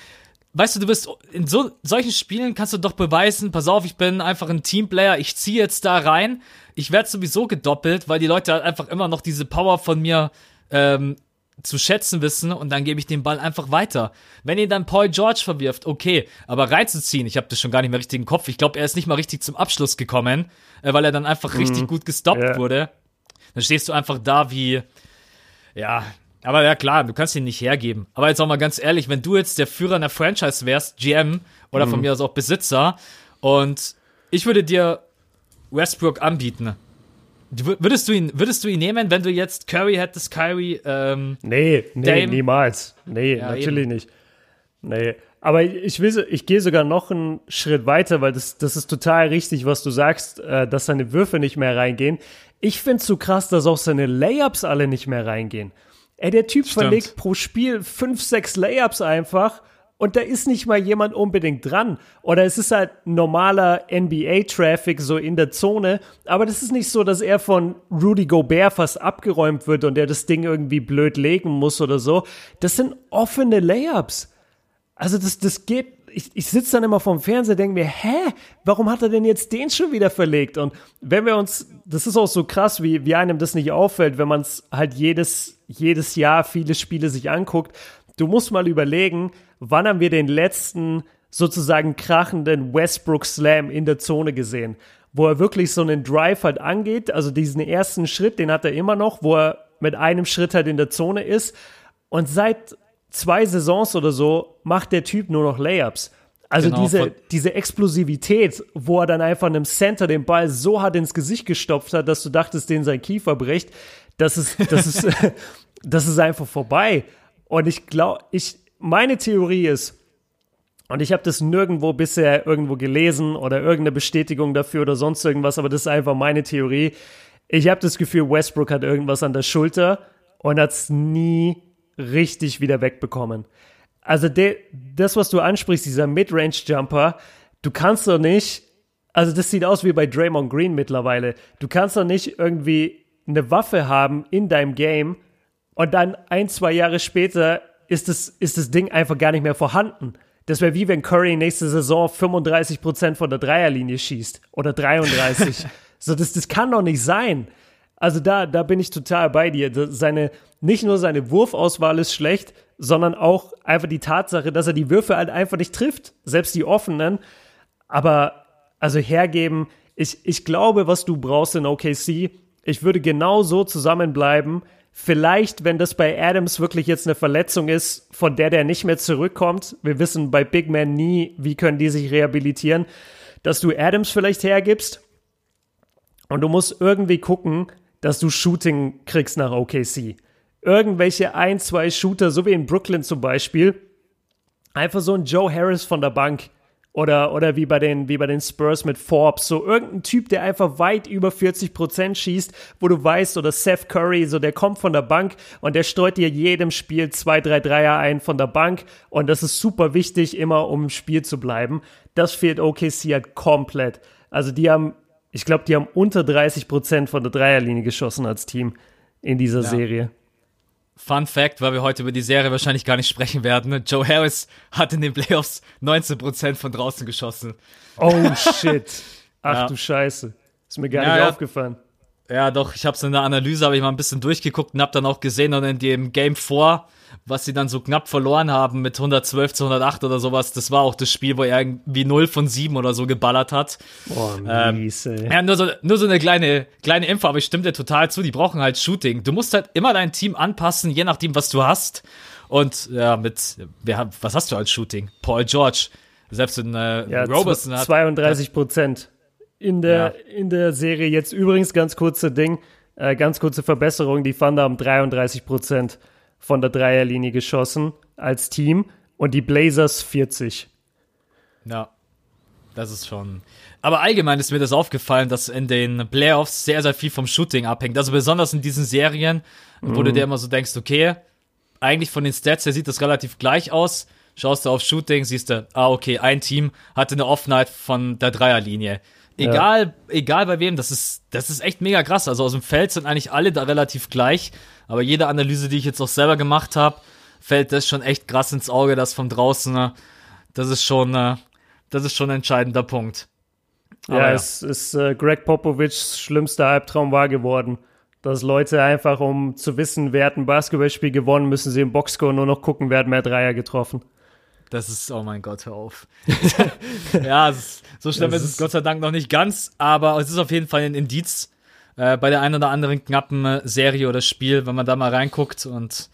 weißt du, du bist in so solchen Spielen kannst du doch beweisen, pass auf, ich bin einfach ein Teamplayer, ich ziehe jetzt da rein. Ich werde sowieso gedoppelt, weil die Leute halt einfach immer noch diese Power von mir ähm, zu schätzen wissen und dann gebe ich den Ball einfach weiter. Wenn ihr dann Paul George verwirft, okay, aber reinzuziehen, ich habe das schon gar nicht mehr richtig im Kopf. Ich glaube, er ist nicht mal richtig zum Abschluss gekommen, äh, weil er dann einfach richtig gut gestoppt Ja. wurde. Dann stehst du einfach da wie, ja, aber ja klar, du kannst ihn nicht hergeben. Aber jetzt auch mal ganz ehrlich, wenn du jetzt der Führer einer Franchise wärst, GM oder von mir aus auch Besitzer, und ich würde dir Westbrook anbieten. Würdest du ihn, würdest du ihn nehmen, wenn du jetzt Curry hättest, Kyrie, ähm, Nee, nee, Dame. niemals. Nee, Ja, natürlich eben. nicht. Nee. Aber ich will, ich gehe sogar noch einen Schritt weiter, weil das, das ist total richtig, was du sagst, äh, dass seine Würfe nicht mehr reingehen. Ich find's so krass, dass auch seine Layups alle nicht mehr reingehen. Ey, der Typ verlegt pro Spiel fünf, sechs Layups einfach und da ist nicht mal jemand unbedingt dran. Oder es ist halt normaler NBA-Traffic so in der Zone. Aber das ist nicht so, dass er von Rudy Gobert fast abgeräumt wird und er das Ding irgendwie blöd legen muss oder so. Das sind offene Layups. Also das, das geht. Ich, ich sitze dann immer vorm Fernseher, denke mir, hä, warum hat er denn jetzt den schon wieder verlegt? Und wenn wir uns, das ist auch so krass, wie, wie einem das nicht auffällt, wenn man es halt jedes, jedes Jahr viele Spiele sich anguckt. Du musst mal überlegen, wann haben wir den letzten sozusagen krachenden Westbrook Slam in der Zone gesehen, wo er wirklich so einen Drive halt angeht, also diesen ersten Schritt, den hat er immer noch, wo er mit einem Schritt halt in der Zone ist und seit zwei Saisons oder so macht der Typ nur noch Layups. Also Genau, diese, diese Explosivität, wo er dann einfach einem Center den Ball so hart ins Gesicht gestopft hat, dass du dachtest, den sein Kiefer bricht, das ist, das ist, das ist einfach vorbei. Und ich glaube, ich, meine Theorie ist, und ich habe das nirgendwo bisher irgendwo gelesen oder irgendeine Bestätigung dafür oder sonst irgendwas, aber das ist einfach meine Theorie. Ich habe das Gefühl, Westbrook hat irgendwas an der Schulter und hat es nie richtig wieder wegbekommen. Also de, das, was du ansprichst, dieser Midrange-Jumper, du kannst doch nicht, also das sieht aus wie bei Draymond Green mittlerweile. Du kannst doch nicht irgendwie eine Waffe haben in deinem Game und dann ein, zwei Jahre später ist das, ist das Ding einfach gar nicht mehr vorhanden. Das wäre wie wenn Curry nächste Saison 35% von der Dreierlinie schießt oder 33. so, das, das kann doch nicht sein. Also da, da bin ich total bei dir. Seine, nicht nur seine Wurfauswahl ist schlecht, sondern auch einfach die Tatsache, dass er die Würfe halt einfach nicht trifft. Selbst die offenen. Aber also hergeben, ich, ich glaube, was du brauchst in OKC, ich würde genau so zusammenbleiben. Vielleicht, wenn das bei Adams wirklich jetzt eine Verletzung ist, von der der nicht mehr zurückkommt. Wir wissen bei Big Man nie, wie können die sich rehabilitieren, dass du Adams vielleicht hergibst und du musst irgendwie gucken, dass du Shooting kriegst nach OKC. Irgendwelche ein, zwei Shooter, so wie in Brooklyn zum Beispiel, einfach so ein Joe Harris von der Bank. Oder, oder wie, bei den, wie bei den Spurs mit Forbes. So irgendein Typ, der einfach weit über 40% schießt, wo du weißt, oder Seth Curry, so der kommt von der Bank und der streut dir jedem Spiel zwei, drei Dreier ein von der Bank. Und das ist super wichtig, immer um im Spiel zu bleiben. Das fehlt OKC halt komplett. Also die haben, ich glaube, die haben unter 30% von der Dreierlinie geschossen als Team in dieser Serie. Fun Fact, weil wir heute über die Serie wahrscheinlich gar nicht sprechen werden. Joe Harris hat in den Playoffs 19% von draußen geschossen. Oh shit. Ach Ja. du Scheiße. Ist mir gar Ja, nicht ja. aufgefallen. Ja, doch, ich habe so in der Analyse, habe ich mal ein bisschen durchgeguckt und habe dann auch gesehen, und in dem Game 4, was sie dann so knapp verloren haben mit 112 zu 108 oder sowas, das war auch das Spiel, wo er irgendwie 0 von 7 oder so geballert hat. Boah, Ähm, mies, ey. Ja, nur so, nur so eine kleine, kleine Info, aber ich stimme dir total zu, die brauchen halt Shooting. Du musst halt immer dein Team anpassen, je nachdem, was du hast. Und ja, mit, wer, was hast du als Shooting? Paul George. Selbst in äh, Ja, Robertson zw- hat 32 Prozent in der, in der Serie. Jetzt übrigens ganz kurze Ding, äh, ganz kurze Verbesserung. Die Thunder haben 33 Prozent von der Dreierlinie geschossen als Team und die Blazers 40. Ja, das ist schon. Aber allgemein ist mir das aufgefallen, dass in den Playoffs sehr, sehr viel vom Shooting abhängt. Also besonders in diesen Serien, wo du dir immer so denkst, okay, eigentlich von den Stats her sieht das relativ gleich aus. Schaust du auf Shooting, siehst du, ah, okay, ein Team hatte eine Offenheit von der Dreierlinie. Egal, egal bei wem, das ist, das ist echt mega krass. Also aus dem Feld sind eigentlich alle da relativ gleich. Aber jede Analyse, die ich jetzt auch selber gemacht habe, fällt das schon echt krass ins Auge, dass von draußen, äh, das ist schon, äh, das ist schon ein entscheidender Punkt. Ja, Aber ja. es ist äh, Greg Popovichs schlimmster Albtraum wahr geworden. Dass Leute einfach, um zu wissen, wer hat ein Basketballspiel gewonnen, müssen sie im Boxscore nur noch gucken, wer hat mehr Dreier getroffen. Das ist, oh mein Gott, hör auf. ja, ist, so schlimm Das ist es ist- Gott sei Dank noch nicht ganz, aber es ist auf jeden Fall ein Indiz äh, bei der einen oder anderen knappen äh, Serie oder Spiel, wenn man da mal reinguckt und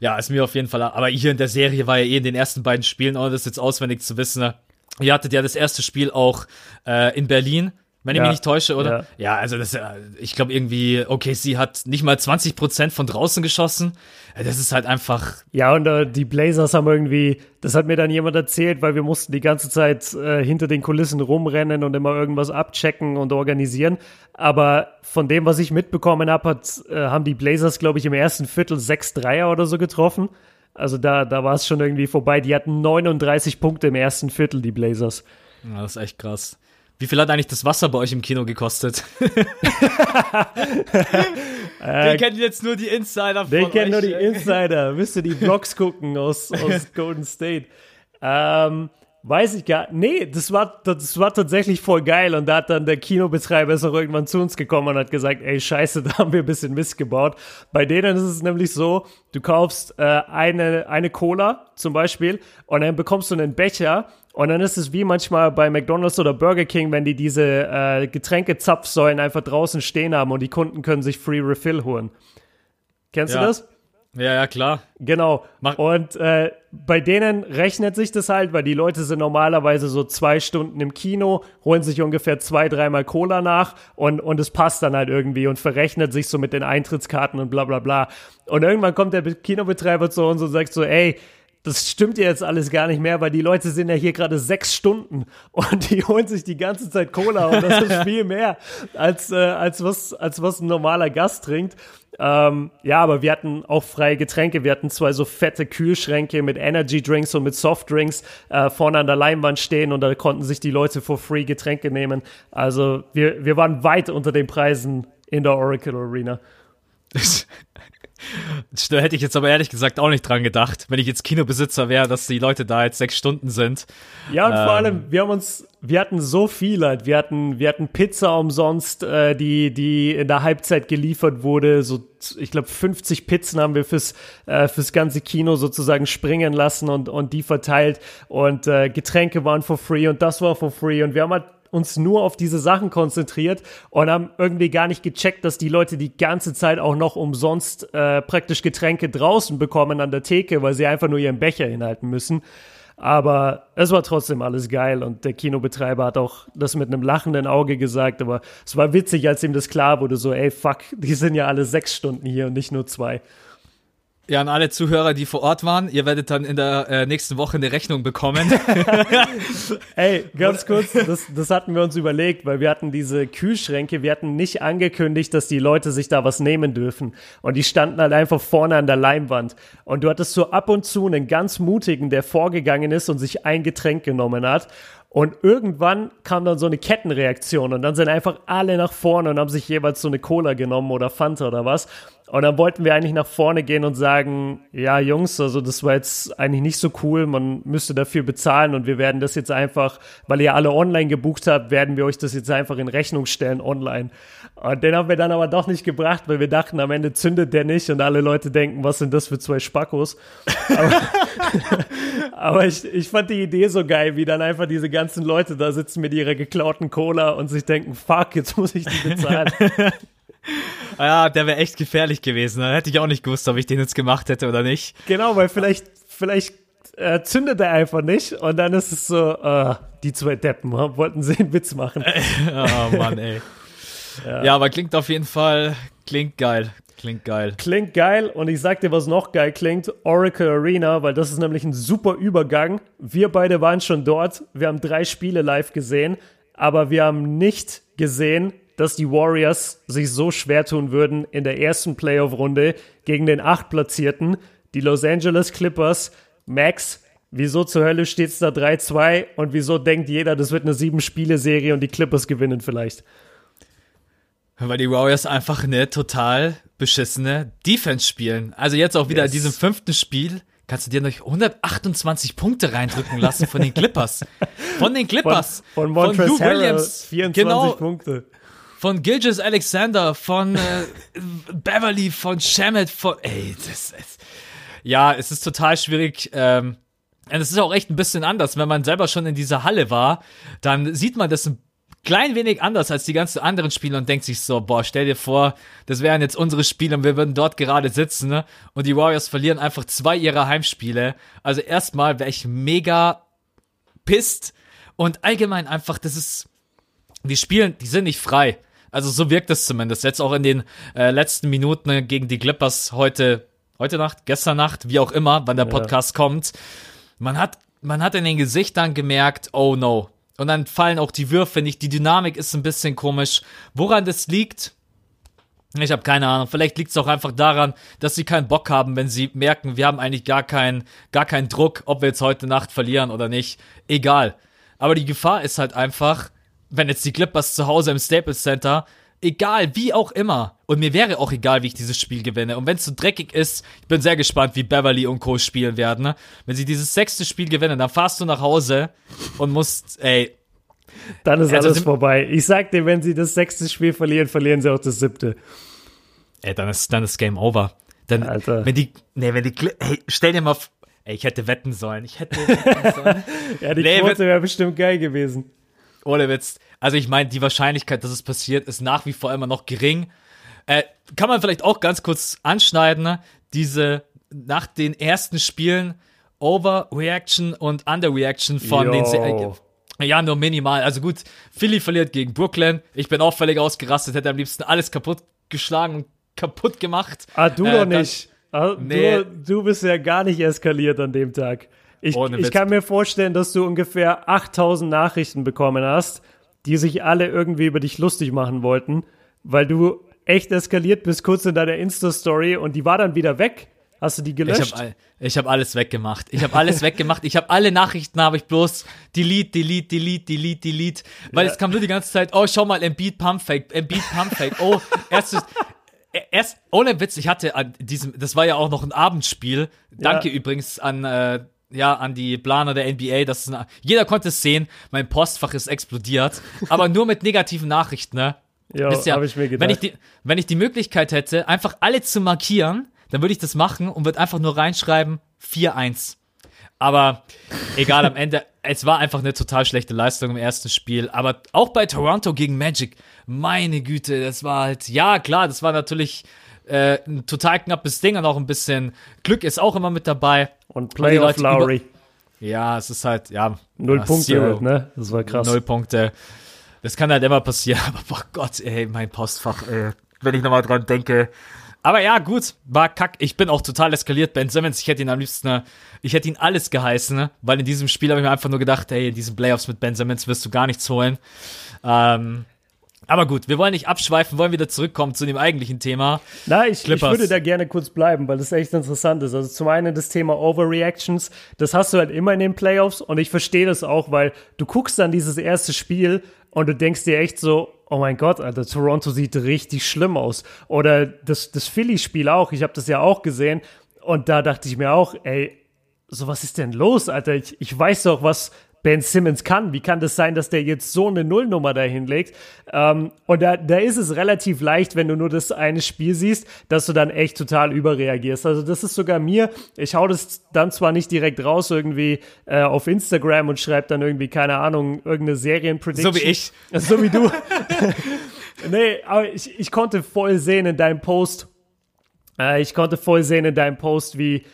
ja, ist mir auf jeden Fall, aber hier in der Serie war ja eh in den ersten beiden Spielen, ohne das jetzt auswendig zu wissen, ne? ihr hattet ja das erste Spiel auch äh, in Berlin, wenn ich Ja, mich nicht täusche, oder? ja. Ja, also das, äh, ich glaube irgendwie, okay, sie hat nicht mal 20% von draußen geschossen. Äh, Das ist halt einfach, Ja, und äh, die Blazers haben irgendwie, das hat mir dann jemand erzählt, weil wir mussten die ganze Zeit äh, hinter den Kulissen rumrennen und immer irgendwas abchecken und organisieren. Aber von dem, was ich mitbekommen habe, äh, haben die Blazers, glaube ich, im ersten Viertel sechs Dreier oder so getroffen. Also da, da war es schon irgendwie vorbei. Die hatten 39 Punkte im ersten Viertel, die Blazers. Ja, das ist echt krass. Wie viel hat eigentlich das Wasser bei euch im Kino gekostet? Äh, Den kennen jetzt nur die Insider von Den kennen nur die Insider. Müsst ihr die Vlogs gucken aus, aus Golden State. Ähm, weiß ich gar Nee, das war, das war tatsächlich voll geil. Und da hat dann der Kinobetreiber ist auch irgendwann zu uns gekommen und hat gesagt, ey, scheiße, da haben wir ein bisschen Mist gebaut. Bei denen ist es nämlich so, du kaufst äh, eine, eine Cola zum Beispiel und dann bekommst du einen Becher und dann ist es wie manchmal bei McDonald's oder Burger King, wenn die diese äh, Getränkezapfsäulen einfach draußen stehen haben und die Kunden können sich Free Refill holen. Kennst Ja. du das? Ja, ja, klar. Genau. Mach- und äh, bei denen rechnet sich das halt, weil die Leute sind normalerweise so zwei Stunden im Kino, holen sich ungefähr zwei, dreimal Cola nach und, und es passt dann halt irgendwie und verrechnet sich so mit den Eintrittskarten und bla bla bla. Und irgendwann kommt der Be- Kinobetreiber zu uns und sagt so, ey, das stimmt ja jetzt alles gar nicht mehr, weil die Leute sind ja hier gerade sechs Stunden und die holen sich die ganze Zeit Cola und das ist viel mehr als, äh, als, was, als was ein normaler Gast trinkt. Ähm, ja, aber wir hatten auch freie Getränke. Wir hatten zwei so fette Kühlschränke mit Energy Drinks und mit Softdrinks äh, vorne an der Leinwand stehen und da konnten sich die Leute for free Getränke nehmen. Also wir, wir waren weit unter den Preisen in der Oracle Arena. Da hätte ich jetzt aber ehrlich gesagt auch nicht dran gedacht, wenn ich jetzt Kinobesitzer wäre, dass die Leute da jetzt sechs Stunden sind. Ja, und vor Ähm. allem, wir haben uns, wir hatten so viel halt. Wir hatten, wir hatten Pizza umsonst, äh, die, die in der Halbzeit geliefert wurde. So, ich glaube, 50 Pizzen haben wir fürs, äh, fürs ganze Kino sozusagen springen lassen und, und die verteilt. Und äh, Getränke waren for free und das war for free. Und wir haben halt uns nur auf diese Sachen konzentriert und haben irgendwie gar nicht gecheckt, dass die Leute die ganze Zeit auch noch umsonst äh, praktisch Getränke draußen bekommen an der Theke, weil sie einfach nur ihren Becher hinhalten müssen. Aber es war trotzdem alles geil und der Kinobetreiber hat auch das mit einem lachenden Auge gesagt, aber es war witzig, als ihm das klar wurde, so, ey, fuck, die sind ja alle sechs Stunden hier und nicht nur zwei. Ja, an alle Zuhörer, die vor Ort waren, ihr werdet dann in der äh, nächsten Woche eine Rechnung bekommen. Ey, ganz kurz, das, das hatten wir uns überlegt, weil wir hatten diese Kühlschränke, wir hatten nicht angekündigt, dass die Leute sich da was nehmen dürfen. Und die standen halt einfach vorne an der Leinwand. Und du hattest so ab und zu einen ganz mutigen, der vorgegangen ist und sich ein Getränk genommen hat. Und irgendwann kam dann so eine Kettenreaktion und dann sind einfach alle nach vorne und haben sich jeweils so eine Cola genommen oder Fanta oder was. Und dann wollten wir eigentlich nach vorne gehen und sagen, ja Jungs, also das war jetzt eigentlich nicht so cool, man müsste dafür bezahlen und wir werden das jetzt einfach, weil ihr alle online gebucht habt, werden wir euch das jetzt einfach in Rechnung stellen online. Und den haben wir dann aber doch nicht gebracht, weil wir dachten, am Ende zündet der nicht und alle Leute denken, was sind das für zwei Spackos. Aber, aber ich, ich fand die Idee so geil, wie dann einfach diese ganzen Leute da sitzen mit ihrer geklauten Cola und sich denken, fuck, jetzt muss ich die bezahlen. ja, der wäre echt gefährlich gewesen. Da hätte ich auch nicht gewusst, ob ich den jetzt gemacht hätte oder nicht. Genau, weil vielleicht, vielleicht äh, zündet er einfach nicht und dann ist es so, äh, die zwei Deppen wollten sie einen Witz machen. Oh Mann, ey. Ja. aber klingt auf jeden Fall, klingt geil. Klingt geil. Klingt geil und ich sag dir, was noch geil klingt, Oracle Arena, weil das ist nämlich ein super Übergang. Wir beide waren schon dort, wir haben drei Spiele live gesehen, aber wir haben nicht gesehen, dass die Warriors sich so schwer tun würden in der ersten Playoff-Runde gegen den achtplatzierten, die Los Angeles Clippers. Max, wieso zur Hölle steht's da 3-2 und wieso denkt jeder, das wird eine sieben-Spiele-Serie und die Clippers gewinnen vielleicht? Weil die Warriors einfach eine total beschissene Defense spielen. Also jetzt auch wieder Yes. in diesem fünften Spiel kannst du dir noch 128 Punkte reindrücken lassen von den Clippers. Von den Von, Clippers. von Montrezl Lou Harrell, Williams. 24 Genau. Punkte. Von Gilgis Alexander, von äh, Beverly, von Shamet, von. Ey, das ist. Ja, es ist total schwierig. Ähm, und es ist auch echt ein bisschen anders. Wenn man selber schon in dieser Halle war, dann sieht man das ein klein wenig anders als die ganzen anderen Spiele und denkt sich so, boah, stell dir vor, das wären jetzt unsere Spiele und wir würden dort gerade sitzen ne? und die Warriors verlieren einfach zwei ihrer Heimspiele. Also erstmal wäre ich mega pisst und allgemein einfach, das ist, die spielen, die sind nicht frei. Also so wirkt es zumindest. Jetzt auch in den äh, letzten Minuten gegen die Clippers heute, heute Nacht, gestern Nacht, wie auch immer, wann der Podcast kommt. Man hat, man hat in den Gesichtern gemerkt, oh no. Und dann fallen auch die Würfe nicht. Die Dynamik ist ein bisschen komisch. Woran das liegt? Ich habe keine Ahnung. Vielleicht liegt es auch einfach daran, dass sie keinen Bock haben, wenn sie merken, wir haben eigentlich gar keinen, gar keinen Druck, ob wir jetzt heute Nacht verlieren oder nicht. Egal. Aber die Gefahr ist halt einfach, wenn jetzt die Clippers zu Hause im Staples Center, egal, wie auch immer. Und mir wäre auch egal, wie ich dieses Spiel gewinne. Und wenn es so dreckig ist, ich bin sehr gespannt, wie Beverly und Co. spielen werden. Ne? Wenn sie dieses sechste Spiel gewinnen, dann fahrst du nach Hause und musst, ey, Dann ist Also alles vorbei. Ich sag dir, wenn sie das sechste Spiel verlieren, verlieren sie auch das siebte. ey, dann ist, dann ist Game Over. Dann, Alter. wenn die, nee, wenn die, ey, stell dir mal, ey, ich hätte wetten sollen. Ich hätte wetten sollen. Ja, die Nee, Quote wäre bestimmt geil gewesen. Ohne Witz. Also ich meine, die Wahrscheinlichkeit, dass es passiert, ist nach wie vor immer noch gering. Äh, kann man vielleicht auch ganz kurz anschneiden, ne? diese nach den ersten Spielen Overreaction und Underreaction von Yo. den Se äh, ja, nur minimal. Also gut, Philly verliert gegen Brooklyn. Ich bin auch völlig ausgerastet, hätte am liebsten alles kaputt geschlagen und kaputt gemacht. Ah, du Äh, doch nicht. Ah, Nee. Du, du bist ja gar nicht eskaliert an dem Tag. Ich, ich kann mir vorstellen, dass du ungefähr 8000 Nachrichten bekommen hast, die sich alle irgendwie über dich lustig machen wollten, weil du echt eskaliert bist kurz in deiner Insta-Story und die war dann wieder weg. Hast du die Ich gelöscht? habe ich hab alles weggemacht. Ich habe alles weggemacht. Ich habe alle Nachrichten habe ich bloß delete, delete, delete, delete, delete, weil Ja. es kam nur die ganze Zeit, oh, schau mal, Embiid Pump Fake, Embiid Pump Fake. Oh, erstes erst ohne Witz, ich hatte an diesem das war ja auch noch ein Abendspiel. Danke Ja. übrigens an äh, ja, an die Planer der NBA, das ist ein, jeder konnte es sehen, mein Postfach ist explodiert, aber nur mit negativen Nachrichten, ne? ja, Wisst ihr, habe ich mir gedacht. Wenn ich, die, wenn ich die Möglichkeit hätte, einfach alle zu markieren, dann würde ich das machen und würde einfach nur reinschreiben 4-1. Aber egal, am Ende, es war einfach eine total schlechte Leistung im ersten Spiel. Aber auch bei Toronto gegen Magic, meine Güte, das war halt, ja klar, das war natürlich äh, ein total knappes Ding und auch ein bisschen Glück ist auch immer mit dabei. Und Playoff Leute Lowry. Ja, es ist halt, ja. Null ja, Punkte halt, ne? Das war krass. Null Punkte. Das kann halt immer passieren, aber boah Gott, ey, mein Postfach, ey, wenn ich nochmal dran denke. Aber ja, gut, war kack. Ich bin auch total eskaliert. Ben Simmons, ich hätte ihn am liebsten, äh, ich hätte ihn alles geheißen, ne? weil in diesem Spiel habe ich mir einfach nur gedacht, hey, in diesen Playoffs mit Ben Simmons wirst du gar nichts holen. Ähm, aber gut, wir wollen nicht abschweifen, wollen wieder zurückkommen zu dem eigentlichen Thema. Na, ich, ich würde da gerne kurz bleiben, weil das echt interessant ist. Also zum einen das Thema Overreactions, das hast du halt immer in den Playoffs und ich verstehe das auch, weil du guckst dann dieses erste Spiel und du denkst dir echt so, oh mein Gott, Alter, Toronto sieht richtig schlimm aus. Oder das, das Philly-Spiel auch, ich habe das ja auch gesehen und da dachte ich mir auch, ey, so was ist denn los, Alter? Ich, ich weiß doch, was Ben Simmons kann. Wie kann das sein, dass der jetzt so eine Nullnummer da hinlegt? Ähm, und da, da ist es relativ leicht, wenn du nur das eine Spiel siehst, dass du dann echt total überreagierst. Also das ist sogar mir, ich hau das dann zwar nicht direkt raus irgendwie äh, auf Instagram und schreibe dann irgendwie, keine Ahnung, irgendeine Serienprediction. So wie ich. So wie du. nee, aber ich, ich konnte voll sehen in deinem Post, äh, ich konnte voll sehen in deinem Post, wie,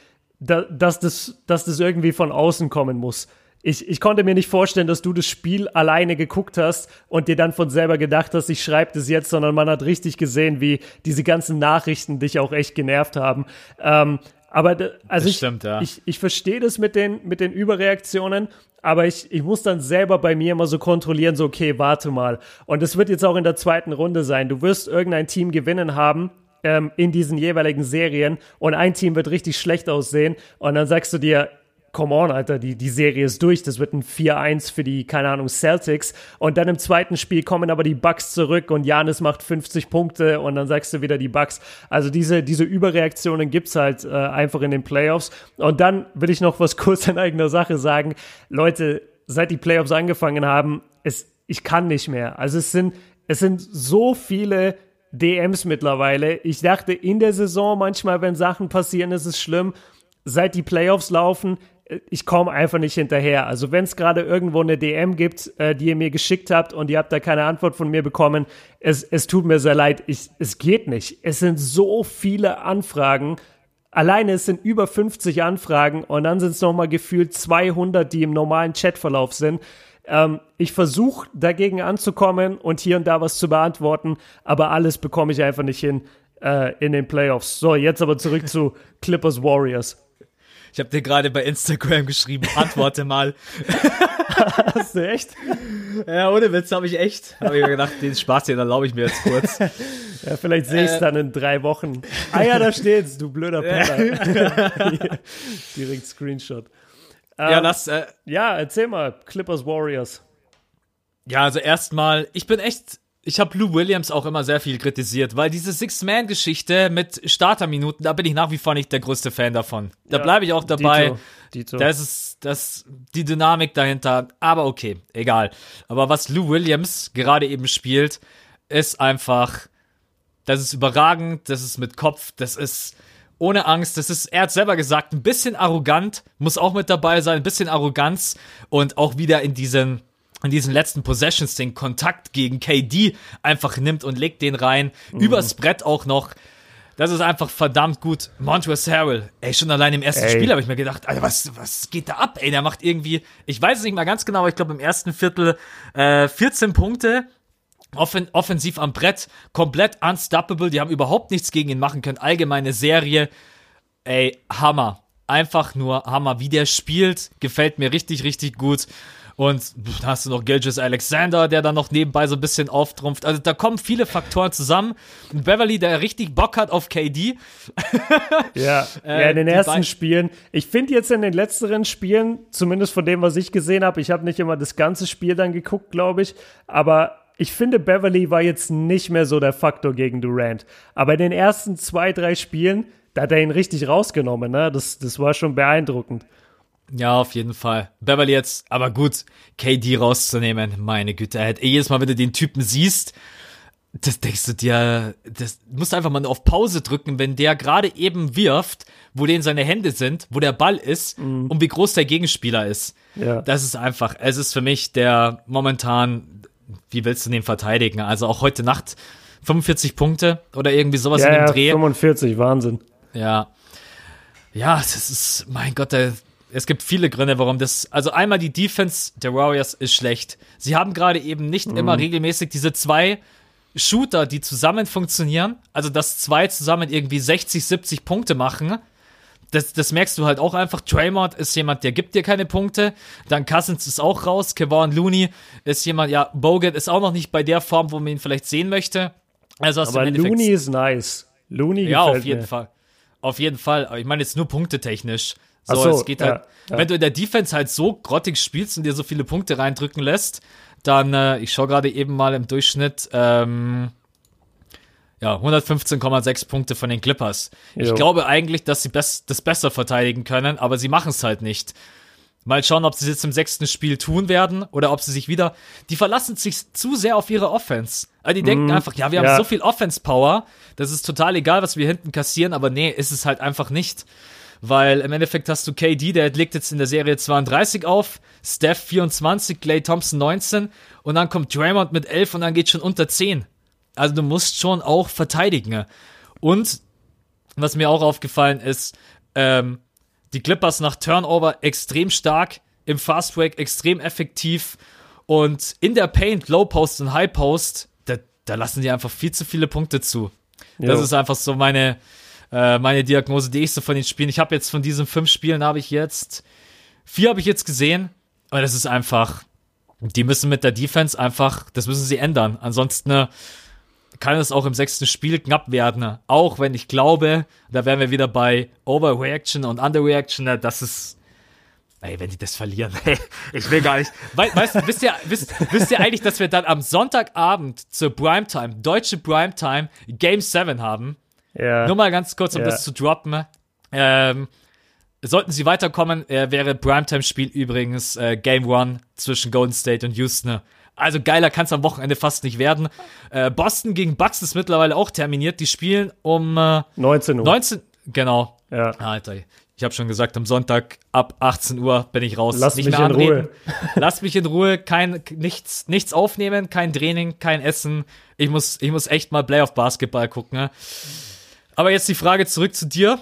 da, dass, das, dass das irgendwie von außen kommen muss. Ich, ich konnte mir nicht vorstellen, dass du das Spiel alleine geguckt hast und dir dann von selber gedacht hast, ich schreibe das jetzt, sondern man hat richtig gesehen, wie diese ganzen Nachrichten dich auch echt genervt haben. Ähm, aber also ich, stimmt, ja. ich, ich verstehe das mit den, mit den Überreaktionen, aber ich, ich muss dann selber bei mir immer so kontrollieren, so, okay, warte mal. Und es wird jetzt auch in der zweiten Runde sein. Du wirst irgendein Team gewinnen haben ähm, in diesen jeweiligen Serien und ein Team wird richtig schlecht aussehen und dann sagst du dir, come on, Alter, die, die Serie ist durch. Das wird ein 4-1 für die, keine Ahnung, Celtics. Und dann im zweiten Spiel kommen aber die Bucks zurück und Janis macht 50 Punkte und dann sagst du wieder die Bucks. Also diese, diese Überreaktionen gibt's halt äh, einfach in den Playoffs. Und dann will ich noch was kurz in eigener Sache sagen. Leute, seit die Playoffs angefangen haben, es, ich kann nicht mehr. Also es sind, es sind so viele DMs mittlerweile. Ich dachte in der Saison manchmal, wenn Sachen passieren, ist es schlimm. Seit die Playoffs laufen, ich komme einfach nicht hinterher. Also wenn es gerade irgendwo eine DM gibt, äh, die ihr mir geschickt habt und ihr habt da keine Antwort von mir bekommen, es, es tut mir sehr leid. Ich, es geht nicht. Es sind so viele Anfragen. Alleine es sind über 50 Anfragen und dann sind es nochmal gefühlt 200, die im normalen Chatverlauf sind. Ähm, ich versuche dagegen anzukommen und hier und da was zu beantworten, aber alles bekomme ich einfach nicht hin äh, in den Playoffs. So, jetzt aber zurück zu Clippers Warriors. Ich habe dir gerade bei Instagram geschrieben, antworte mal. Hast du echt? Ja, ohne Witz habe ich echt. Habe ich mir gedacht, den Spaß hier erlaube ich mir jetzt kurz. Ja, vielleicht sehe ich es Äh. dann in drei Wochen. Ah ja, da steht's, du blöder Penner. Direkt Screenshot. ja, Ähm, das, äh, Ja, erzähl mal, Clippers Warriors. Ja, also erstmal, ich bin echt, ich habe Lou Williams auch immer sehr viel kritisiert, weil diese Six-Man-Geschichte mit Starterminuten, da bin ich nach wie vor nicht der größte Fan davon. Da Ja, bleibe ich auch dabei. Dito, Dito. Das ist das, die Dynamik dahinter, aber okay, egal. Aber was Lou Williams gerade eben spielt, ist einfach, das ist überragend, das ist mit Kopf, das ist ohne Angst, das ist, er hat selber gesagt, ein bisschen arrogant, muss auch mit dabei sein, ein bisschen Arroganz und auch wieder in diesen, in diesen letzten Possessions den Kontakt gegen KD einfach nimmt und legt den rein, übers Brett auch noch. Das ist einfach verdammt gut. Montrezl Harrell, ey, schon allein im ersten Ey. Spiel habe ich mir gedacht, Alter, was, was geht da ab? Ey, der macht irgendwie, ich weiß es nicht mal ganz genau, aber ich glaube im ersten Viertel äh, 14 Punkte, Offen offensiv am Brett, komplett unstoppable. Die haben überhaupt nichts gegen ihn machen können. Allgemeine Serie, ey, Hammer. Einfach nur Hammer. Wie der spielt, gefällt mir richtig, richtig gut. Und pff, da hast du noch Gilgis Alexander, der dann noch nebenbei so ein bisschen auftrumpft. Also da kommen viele Faktoren zusammen. Und Beverly, der richtig Bock hat auf KD. Ja, Äh, ja in den ersten Spielen. Ich finde jetzt in den letzteren Spielen, zumindest von dem, was ich gesehen habe, ich habe nicht immer das ganze Spiel dann geguckt, glaube ich, aber ich finde, Beverly war jetzt nicht mehr so der Faktor gegen Durant. Aber in den ersten zwei, drei Spielen, da hat er ihn richtig rausgenommen, ne? Das, das war schon beeindruckend. Ja, auf jeden Fall. Beverly jetzt, aber gut, KD rauszunehmen, meine Güte, er hat eh jedes Mal, wenn du den Typen siehst, das denkst du dir, das musst du einfach mal nur auf Pause drücken, wenn der gerade eben wirft, wo denen seine Hände sind, wo der Ball ist und wie groß der Gegenspieler ist. Ja. Das ist einfach, es ist für mich der momentan, wie willst du den verteidigen? Also auch heute Nacht 45 Punkte oder irgendwie sowas Ja, in dem ja, Dreh. 45, Wahnsinn. Ja. Ja, das ist, mein Gott, da, es gibt viele Gründe, warum das. Also einmal die Defense der Warriors ist schlecht. Sie haben gerade eben nicht immer regelmäßig diese zwei Shooter, die zusammen funktionieren. Also dass zwei zusammen irgendwie 60, 70 Punkte machen. Das, das merkst du halt auch einfach. Draymond ist jemand, der gibt dir keine Punkte. Dann Cousins ist auch raus. Kevon Looney ist jemand, ja, Bogut ist auch noch nicht bei der Form, wo man ihn vielleicht sehen möchte. Also hast du Aber Endeffekt Looney ist nice. Looney ja, auf jeden mir. Fall. Auf jeden Fall. Aber ich meine jetzt nur punktetechnisch. So, so, es geht halt, ja, wenn du in der Defense halt so grottig spielst und dir so viele Punkte reindrücken lässt, dann, äh, ich schaue gerade eben mal im Durchschnitt, ähm, ja, 115,6 Punkte von den Clippers. Ich Jo. glaube eigentlich, dass sie best, das besser verteidigen können, aber sie machen es halt nicht. Mal schauen, ob sie es jetzt im sechsten Spiel tun werden oder ob sie sich wieder. Die verlassen sich zu sehr auf ihre Offense. Also die denken einfach, ja, wir haben ja. so viel Offense-Power, das ist total egal, was wir hinten kassieren, aber nee, ist es halt einfach nicht. Weil im Endeffekt hast du KD, der legt jetzt in der Serie 32 auf, Steph 24, Clay Thompson 19 und dann kommt Draymond mit 11 und dann geht schon unter 10. Also du musst schon auch verteidigen. Und was mir auch aufgefallen ist, ähm, die Clippers nach Turnover extrem stark, im Fast Break extrem effektiv und in der Paint, Low Post und High Post, da, da lassen die einfach viel zu viele Punkte zu. Das Jo. ist einfach so meine, äh, meine Diagnose, die ich so von den Spielen. Ich habe jetzt von diesen fünf Spielen habe ich jetzt vier habe ich jetzt gesehen, aber das ist einfach, die müssen mit der Defense einfach, das müssen sie ändern. Ansonsten äh, kann es auch im sechsten Spiel knapp werden. Auch wenn ich glaube, da wären wir wieder bei Overreaction und Underreaction. äh, Das ist. Ey, wenn die das verlieren, ey, ich will gar nicht. We weißt du, wisst ihr, wisst, wisst ihr eigentlich, dass wir dann am Sonntagabend zur Primetime, deutsche Primetime, Game 7 haben? Ja. Nur mal ganz kurz, um Ja. das zu droppen. Ähm, sollten sie weiterkommen, äh, wäre Primetime-Spiel übrigens äh, Game One zwischen Golden State und Houston. Also geiler kann es am Wochenende fast nicht werden. Äh, Boston gegen Bucks ist mittlerweile auch terminiert. Die spielen um äh, 19 Uhr. 19. Genau. Ja. Alter, ich habe schon gesagt, am Sonntag ab 18 Uhr bin ich raus. Lass nicht mich in anreden. Lass mich in Ruhe. Kein, nichts, nichts aufnehmen, kein Training, kein Essen. Ich muss, ich muss echt mal Playoff Basketball gucken. Ne? Aber jetzt die Frage zurück zu dir.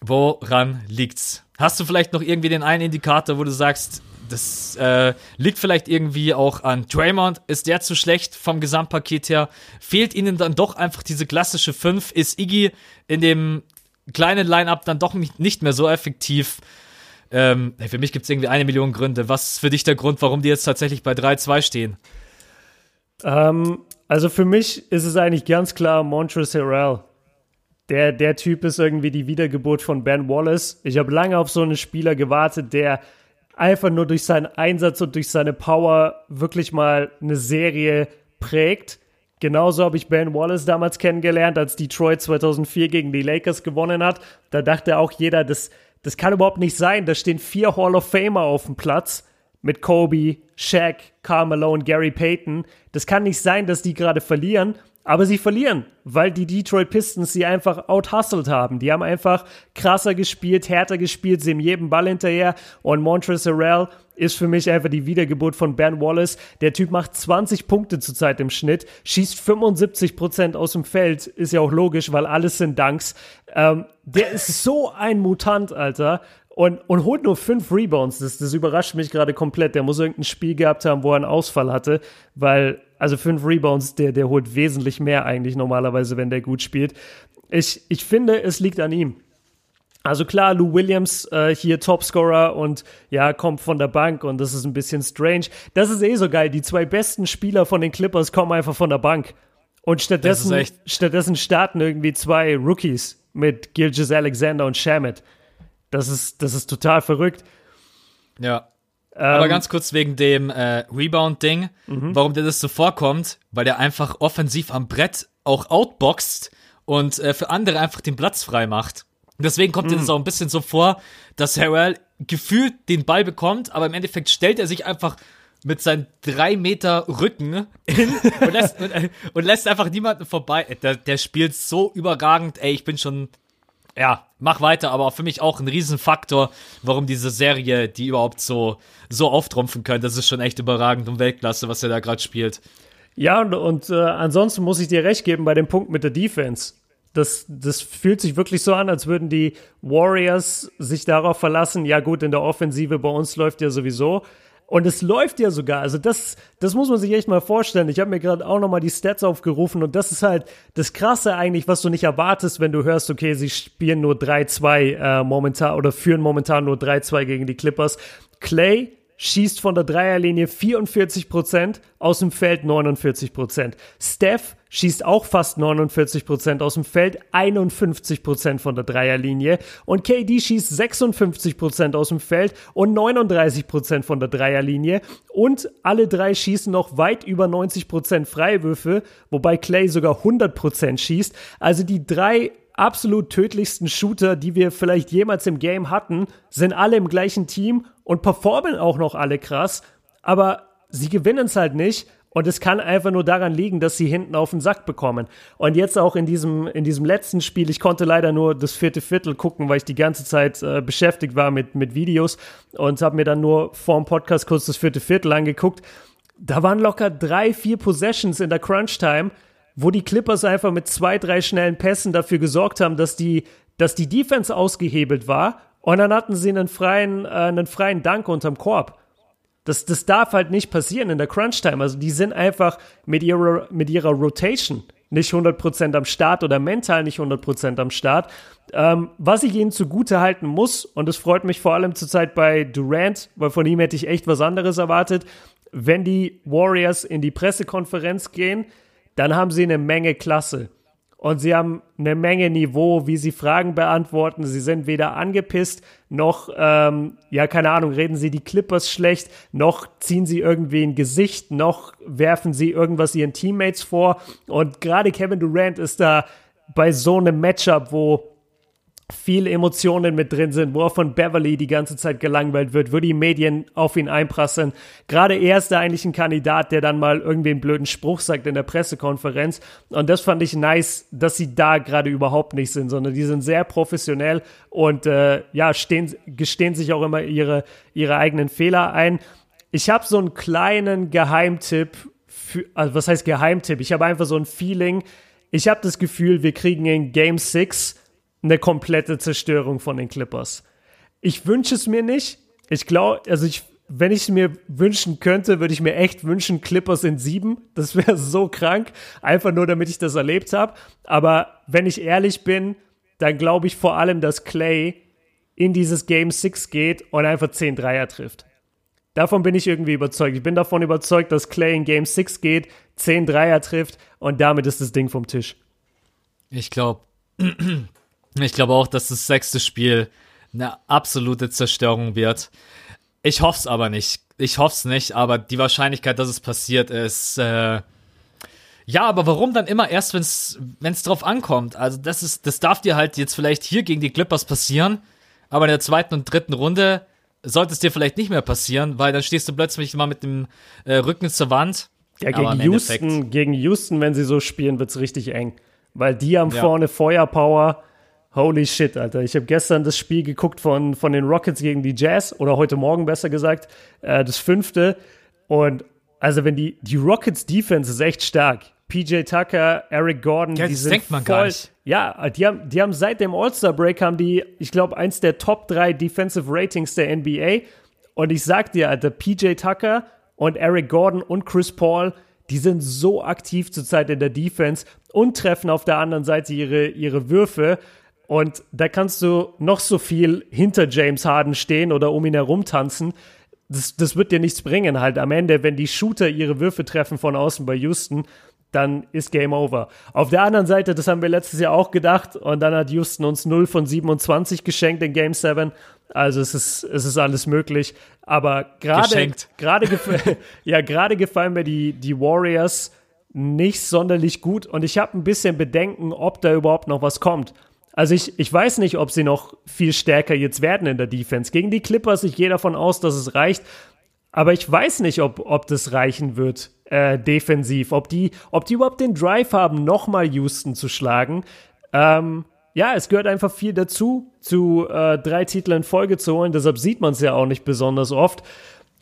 Woran liegt's? Hast du vielleicht noch irgendwie den einen Indikator, wo du sagst, das äh, liegt vielleicht irgendwie auch an Draymond? Ist der zu schlecht vom Gesamtpaket her? Fehlt ihnen dann doch einfach diese klassische 5? Ist Iggy in dem kleinen Line-Up dann doch nicht, mehr so effektiv? Ähm, für mich gibt's irgendwie eine Million Gründe. Was ist für dich der Grund, warum die jetzt tatsächlich bei 3-2 stehen? Ähm, Also für mich ist es eigentlich ganz klar Montrezl Harrell. Der, der Typ ist irgendwie die Wiedergeburt von Ben Wallace. Ich habe lange auf so einen Spieler gewartet, der einfach nur durch seinen Einsatz und durch seine Power wirklich mal eine Serie prägt. Genauso habe ich Ben Wallace damals kennengelernt, als Detroit 2004 gegen die Lakers gewonnen hat. Da dachte auch jeder, das, das kann überhaupt nicht sein. Da stehen vier Hall of Famer auf dem Platz mit Kobe, Shaq, Carmelo und Gary Payton. Das kann nicht sein, dass die gerade verlieren. Aber sie verlieren, weil die Detroit Pistons sie einfach outhustelt haben. Die haben einfach krasser gespielt, härter gespielt, sie haben jedem Ball hinterher. Und Montrezl Harrell ist für mich einfach die Wiedergeburt von Ben Wallace. Der Typ macht 20 Punkte zurzeit im Schnitt, schießt 75 Prozent aus dem Feld. Ist ja auch logisch, weil alles sind Dunks. Ähm, der ist so ein Mutant, Alter und, und holt nur fünf Rebounds. Das, das überrascht mich gerade komplett. Der muss irgendein Spiel gehabt haben, wo er einen Ausfall hatte, weil, also fünf Rebounds, der, der holt wesentlich mehr eigentlich normalerweise, wenn der gut spielt. Ich, ich finde, es liegt an ihm. Also klar, Lou Williams äh, hier Topscorer und ja, kommt von der Bank und das ist ein bisschen strange. Das ist eh so geil. Die zwei besten Spieler von den Clippers kommen einfach von der Bank. Und stattdessen, stattdessen starten irgendwie zwei Rookies mit Gilgis Alexander und Shamit. Das ist, das ist total verrückt. Ja. Ähm, Aber ganz kurz wegen dem äh, Rebound-Ding, mhm. warum dir das so vorkommt, weil der einfach offensiv am Brett auch outboxt und äh, für andere einfach den Platz frei macht. Deswegen kommt mhm. dir das auch ein bisschen so vor, dass Harrell gefühlt den Ball bekommt, aber im Endeffekt stellt er sich einfach mit seinen drei Meter Rücken und lässt, und, äh, und lässt einfach niemanden vorbei. Der, der spielt so überragend, ey, ich bin schon ja, mach weiter, aber für mich auch ein Riesenfaktor, warum diese Serie die überhaupt so, so auftrumpfen könnte. Das ist schon echt überragend und Weltklasse, was er da gerade spielt. Ja, und, und äh, ansonsten muss ich dir recht geben bei dem Punkt mit der Defense. Das, das fühlt sich wirklich so an, als würden die Warriors sich darauf verlassen, ja gut, in der Offensive bei uns läuft ja sowieso. Und es läuft ja sogar. Also das, das muss man sich echt mal vorstellen. Ich habe mir gerade auch nochmal die Stats aufgerufen und das ist halt das Krasse eigentlich, was du nicht erwartest, wenn du hörst, okay, sie spielen nur 3-2 äh, momentan oder führen momentan nur 3-2 gegen die Clippers. Clay schießt von der Dreierlinie 44 Prozent, aus dem Feld 49 Prozent. Steph schießt auch fast 49 Prozent aus dem Feld, 51 Prozent von der Dreierlinie. Und KD schießt 56 Prozent aus dem Feld und 39 Prozent von der Dreierlinie. Und alle drei schießen noch weit über 90 Prozent Freiwürfe, wobei Clay sogar 100 Prozent schießt. Also die drei absolut tödlichsten Shooter, die wir vielleicht jemals im Game hatten, sind alle im gleichen Team und performen auch noch alle krass, aber sie gewinnen es halt nicht. Und es kann einfach nur daran liegen, dass sie hinten auf den Sack bekommen. Und jetzt auch in diesem, in diesem letzten Spiel, ich konnte leider nur das vierte Viertel gucken, weil ich die ganze Zeit äh, beschäftigt war mit, mit Videos und habe mir dann nur vor dem Podcast kurz das vierte Viertel angeguckt. Da waren locker drei, vier Possessions in der Crunch-Time, wo die Clippers einfach mit zwei, drei schnellen Pässen dafür gesorgt haben, dass die, dass die Defense ausgehebelt war und dann hatten sie einen freien, äh, einen freien Dank unterm Korb. Das, das darf halt nicht passieren in der Crunch-Time. Also die sind einfach mit ihrer, mit ihrer Rotation nicht 100% am Start oder mental nicht 100% am Start. Ähm, was ich ihnen zugute halten muss, und es freut mich vor allem zurzeit bei Durant, weil von ihm hätte ich echt was anderes erwartet, wenn die Warriors in die Pressekonferenz gehen, dann haben sie eine Menge Klasse. Und sie haben eine Menge Niveau, wie sie Fragen beantworten. Sie sind weder angepisst, noch, ähm, ja, keine Ahnung, reden sie die Clippers schlecht, noch ziehen sie irgendwie ein Gesicht, noch werfen sie irgendwas ihren Teammates vor. Und gerade Kevin Durant ist da bei so einem Matchup, wo viele Emotionen mit drin sind, wo er von Beverly die ganze Zeit gelangweilt wird, wo die Medien auf ihn einprasseln. Gerade er ist da eigentlich ein Kandidat, der dann mal irgendwie einen blöden Spruch sagt in der Pressekonferenz. Und das fand ich nice, dass sie da gerade überhaupt nicht sind, sondern die sind sehr professionell und äh, ja, stehen, gestehen sich auch immer ihre, ihre eigenen Fehler ein. Ich habe so einen kleinen Geheimtipp, für, also was heißt Geheimtipp? Ich habe einfach so ein Feeling. Ich habe das Gefühl, wir kriegen in Game 6 eine komplette Zerstörung von den Clippers. Ich wünsche es mir nicht. Ich glaube, also ich, wenn ich es mir wünschen könnte, würde ich mir echt wünschen, Clippers in sieben. Das wäre so krank. Einfach nur, damit ich das erlebt habe. Aber wenn ich ehrlich bin, dann glaube ich vor allem, dass Clay in dieses Game 6 geht und einfach 10 Dreier trifft. Davon bin ich irgendwie überzeugt. Ich bin davon überzeugt, dass Clay in Game 6 geht, 10 Dreier trifft und damit ist das Ding vom Tisch. Ich glaube, ich glaube auch, dass das sechste Spiel eine absolute Zerstörung wird. Ich hoffe es aber nicht. Ich hoffe es nicht, aber die Wahrscheinlichkeit, dass es passiert, ist. Äh ja, aber warum dann immer erst, wenn es drauf ankommt? Also das ist, das darf dir halt jetzt vielleicht hier gegen die Clippers passieren, aber in der zweiten und dritten Runde sollte es dir vielleicht nicht mehr passieren, weil dann stehst du plötzlich mal mit dem äh, Rücken zur Wand. Ja, gegen Houston, gegen Houston, wenn sie so spielen, wird's richtig eng. Weil die haben ja. vorne Feuerpower. Holy shit, Alter. Ich habe gestern das Spiel geguckt von, von den Rockets gegen die Jazz, oder heute Morgen besser gesagt, äh, das fünfte. Und also wenn die, die Rockets Defense ist echt stark. PJ Tucker, Eric Gordon, ja, die das sind denkt man voll, gar nicht. Ja, die haben, die haben seit dem All-Star-Break haben die, ich glaube, eins der Top 3 Defensive Ratings der NBA. Und ich sag dir, Alter, PJ Tucker und Eric Gordon und Chris Paul, die sind so aktiv zurzeit in der Defense und treffen auf der anderen Seite ihre, ihre Würfe. Und da kannst du noch so viel hinter James Harden stehen oder um ihn herum tanzen. Das, das wird dir nichts bringen halt am Ende, wenn die Shooter ihre Würfe treffen von außen bei Houston dann ist Game Over. Auf der anderen Seite, das haben wir letztes Jahr auch gedacht, und dann hat Houston uns 0 von 27 geschenkt in Game 7. Also es ist, es ist alles möglich. Aber gerade, gerade, gef ja, gerade gefallen mir die, die Warriors nicht sonderlich gut und ich habe ein bisschen Bedenken, ob da überhaupt noch was kommt. Also ich, ich weiß nicht, ob sie noch viel stärker jetzt werden in der Defense. Gegen die Clippers, ich gehe davon aus, dass es reicht. Aber ich weiß nicht, ob, ob das reichen wird äh, defensiv, ob die, ob die überhaupt den Drive haben, nochmal Houston zu schlagen. Ähm, ja, es gehört einfach viel dazu, zu äh, drei Titel in Folge zu holen. Deshalb sieht man es ja auch nicht besonders oft.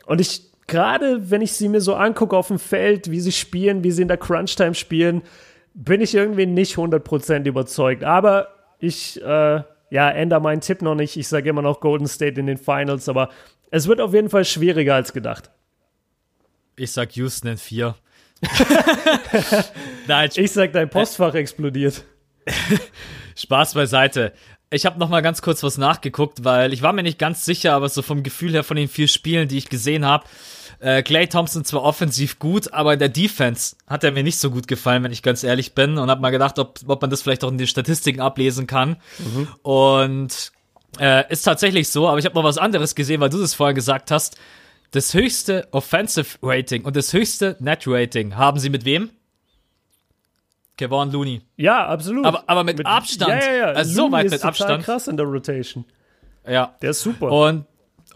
Und ich, gerade wenn ich sie mir so angucke auf dem Feld, wie sie spielen, wie sie in der Crunch-Time spielen, bin ich irgendwie nicht 100% überzeugt. Aber ich, äh, ja, ändere meinen Tipp noch nicht. Ich sage immer noch Golden State in den Finals, aber es wird auf jeden Fall schwieriger als gedacht. Ich sag Houston in vier. Nein, ich sag, dein Postfach äh, explodiert. Spaß beiseite. Ich habe noch mal ganz kurz was nachgeguckt, weil ich war mir nicht ganz sicher, aber so vom Gefühl her von den vier Spielen, die ich gesehen habe, äh, Clay Thompson zwar offensiv gut, aber in der Defense hat er mir nicht so gut gefallen, wenn ich ganz ehrlich bin, und habe mal gedacht, ob, ob man das vielleicht auch in den Statistiken ablesen kann. Mhm. Und äh, ist tatsächlich so, aber ich habe noch was anderes gesehen, weil du das vorher gesagt hast das höchste Offensive Rating und das höchste Net Rating haben sie mit wem? Kevon Looney. Ja, absolut. Aber, aber mit, mit Abstand. Ja, ja, ja. Also Looney so weit ist mit Abstand. krass in der Rotation. Ja. Der ist super. Und,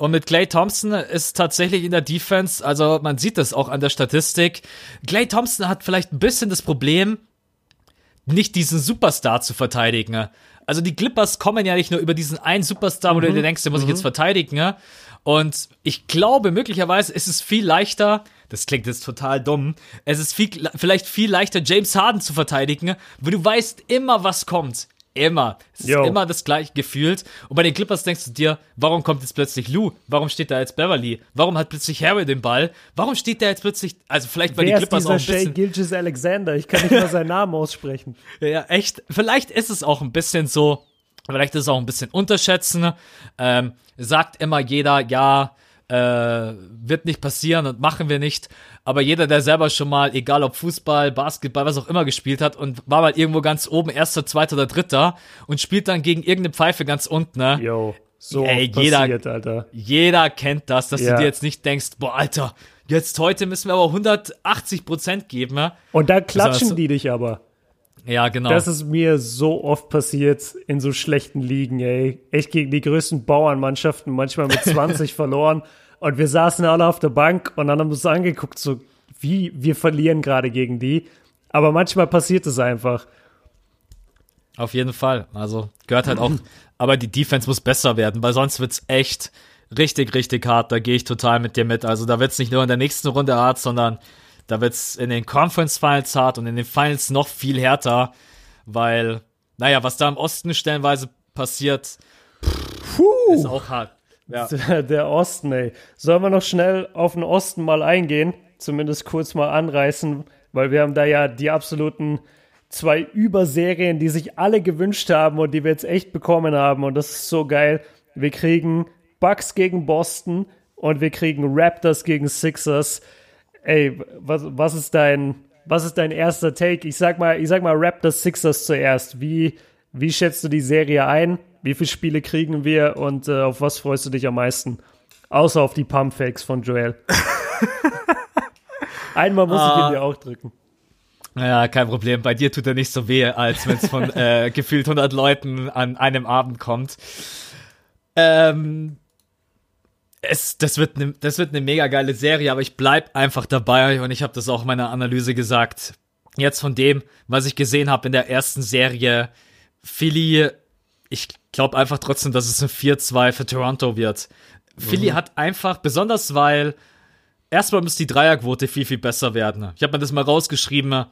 und mit Clay Thompson ist tatsächlich in der Defense, also man sieht das auch an der Statistik. Clay Thompson hat vielleicht ein bisschen das Problem, nicht diesen Superstar zu verteidigen. Also die Clippers kommen ja nicht nur über diesen einen Superstar, wo mhm. du dir denkst, den muss mhm. ich jetzt verteidigen, und ich glaube, möglicherweise ist es viel leichter, das klingt jetzt total dumm, es ist viel, vielleicht viel leichter, James Harden zu verteidigen, weil du weißt immer, was kommt. Immer. Es Yo. ist immer das gleiche gefühlt. Und bei den Clippers denkst du dir, warum kommt jetzt plötzlich Lou? Warum steht da jetzt Beverly? Warum hat plötzlich Harry den Ball? Warum steht da jetzt plötzlich, also vielleicht weil die Clippers ist auch ein bisschen. Jay Gilgis Alexander, ich kann nicht mal seinen Namen aussprechen. Ja, echt. Vielleicht ist es auch ein bisschen so, Vielleicht ist es auch ein bisschen unterschätzen. Ähm, sagt immer jeder, ja, äh, wird nicht passieren und machen wir nicht. Aber jeder, der selber schon mal, egal ob Fußball, Basketball, was auch immer gespielt hat und war mal irgendwo ganz oben, erster, zweiter oder dritter und spielt dann gegen irgendeine Pfeife ganz unten, ne? Yo, so Ey, jeder, passiert, Alter. Jeder kennt das, dass ja. du dir jetzt nicht denkst, boah, Alter, jetzt heute müssen wir aber 180 Prozent geben, ne? Und da klatschen also, die dich aber. Ja, genau. Das ist mir so oft passiert in so schlechten Ligen, ey. Echt gegen die größten Bauernmannschaften, manchmal mit 20 verloren. Und wir saßen alle auf der Bank und dann haben wir uns angeguckt, so wie wir verlieren gerade gegen die. Aber manchmal passiert es einfach. Auf jeden Fall. Also gehört halt auch. Aber die Defense muss besser werden, weil sonst wird's echt richtig, richtig hart. Da gehe ich total mit dir mit. Also da wird's nicht nur in der nächsten Runde hart, sondern da wird es in den Conference Finals hart und in den Finals noch viel härter, weil, naja, was da im Osten stellenweise passiert, Puh. ist auch hart. Ja. Der Osten, ey. Sollen wir noch schnell auf den Osten mal eingehen? Zumindest kurz mal anreißen, weil wir haben da ja die absoluten zwei Überserien, die sich alle gewünscht haben und die wir jetzt echt bekommen haben. Und das ist so geil. Wir kriegen Bucks gegen Boston und wir kriegen Raptors gegen Sixers. Ey, was, was ist dein, was ist dein erster Take? Ich sag mal, ich sag mal Raptors Sixers zuerst. Wie, wie schätzt du die Serie ein? Wie viele Spiele kriegen wir und äh, auf was freust du dich am meisten? Außer auf die Pumpfakes von Joel. Einmal muss ich ihn Ah. dir auch drücken. Ja, kein Problem. Bei dir tut er nicht so weh, als wenn es von äh, gefühlt 100 Leuten an einem Abend kommt. Ähm, es, das wird eine, das wird eine mega geile Serie, aber ich bleib einfach dabei und ich habe das auch in meiner Analyse gesagt. Jetzt von dem, was ich gesehen habe in der ersten Serie, Philly, ich glaube einfach trotzdem, dass es ein 4-2 für Toronto wird. Philly hat einfach, besonders weil erstmal muss die Dreierquote viel, viel besser werden. Ich habe mir das mal rausgeschrieben.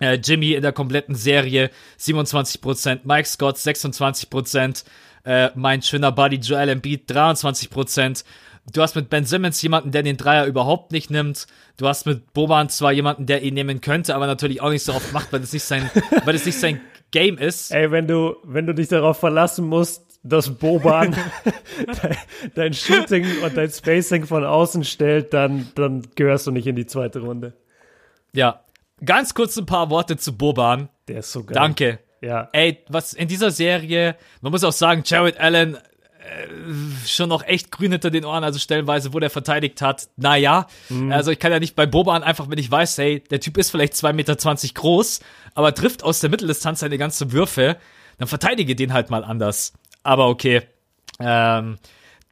Äh, Jimmy in der kompletten Serie 27%, Mike Scott 26%, äh, mein schöner Buddy Joel Embiid 23%. Du hast mit Ben Simmons jemanden, der den Dreier überhaupt nicht nimmt. Du hast mit Boban zwar jemanden, der ihn nehmen könnte, aber natürlich auch nicht so oft macht, weil es nicht sein, weil es nicht sein Game ist. Ey, wenn du, wenn du dich darauf verlassen musst, dass Boban dein, dein Shooting und dein Spacing von außen stellt, dann, dann gehörst du nicht in die zweite Runde. Ja. Ganz kurz ein paar Worte zu Boban. Der ist so geil. Danke. Ja. Ey, was in dieser Serie, man muss auch sagen, Jared Allen schon noch echt grün hinter den Ohren, also stellenweise, wo der verteidigt hat. Naja, also ich kann ja nicht bei Boban einfach, wenn ich weiß, hey, der Typ ist vielleicht 2,20 Meter groß, aber trifft aus der Mitteldistanz seine ganzen Würfe, dann verteidige den halt mal anders. Aber okay. Ähm,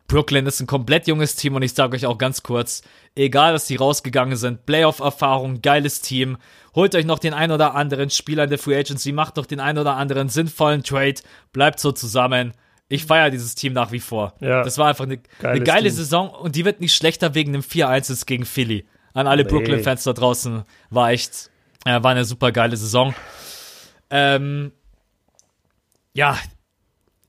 Brooklyn ist ein komplett junges Team und ich sage euch auch ganz kurz, egal dass die rausgegangen sind, Playoff-Erfahrung, geiles Team, holt euch noch den ein oder anderen Spieler in der Free Agency, macht noch den ein oder anderen sinnvollen Trade, bleibt so zusammen. Ich feiere dieses Team nach wie vor. Ja. Das war einfach eine, eine geile Team. Saison und die wird nicht schlechter wegen einem 4-1 gegen Philly. An alle Nee. Brooklyn-Fans da draußen war echt, äh, war eine super geile Saison. Ähm, ja,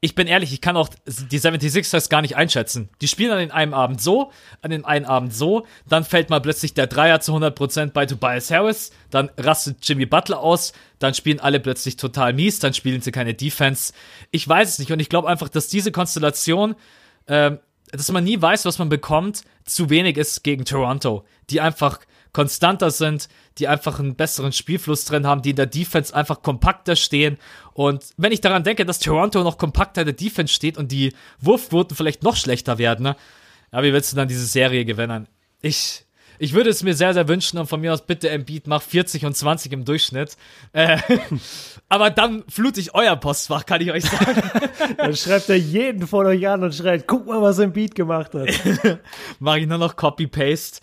ich bin ehrlich, ich kann auch die 76ers gar nicht einschätzen. Die spielen an den einen Abend so, an den einen Abend so, dann fällt mal plötzlich der Dreier zu 100% bei Tobias Harris, dann rastet Jimmy Butler aus, dann spielen alle plötzlich total mies, dann spielen sie keine Defense. Ich weiß es nicht und ich glaube einfach, dass diese Konstellation, ähm, dass man nie weiß, was man bekommt, zu wenig ist gegen Toronto, die einfach konstanter sind, die einfach einen besseren Spielfluss drin haben, die in der Defense einfach kompakter stehen. Und wenn ich daran denke, dass Toronto noch kompakter in der Defense steht und die Wurfquoten vielleicht noch schlechter werden, ne? ja, wie willst du dann diese Serie gewinnen? Ich, ich würde es mir sehr, sehr wünschen und von mir aus bitte Embiid mach 40 und 20 im Durchschnitt. Äh, aber dann flute ich euer Postfach, kann ich euch sagen. Dann schreibt er jeden von euch an und schreit, guck mal, was Beat gemacht hat. mache ich nur noch Copy-Paste.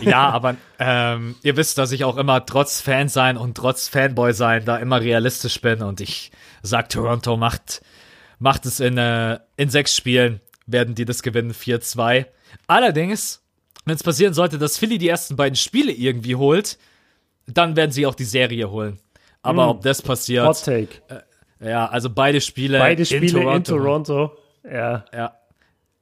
ja, aber ähm, ihr wisst, dass ich auch immer trotz Fan sein und trotz Fanboy sein da immer realistisch bin und ich sag, Toronto macht, macht es in, äh, in sechs Spielen, werden die das gewinnen, 4-2. Allerdings, wenn es passieren sollte, dass Philly die ersten beiden Spiele irgendwie holt, dann werden sie auch die Serie holen. Aber ob das passiert, Hot Take. ja, also beide Spiele, Beide Spiele in Toronto. in Toronto. Ja. Ja.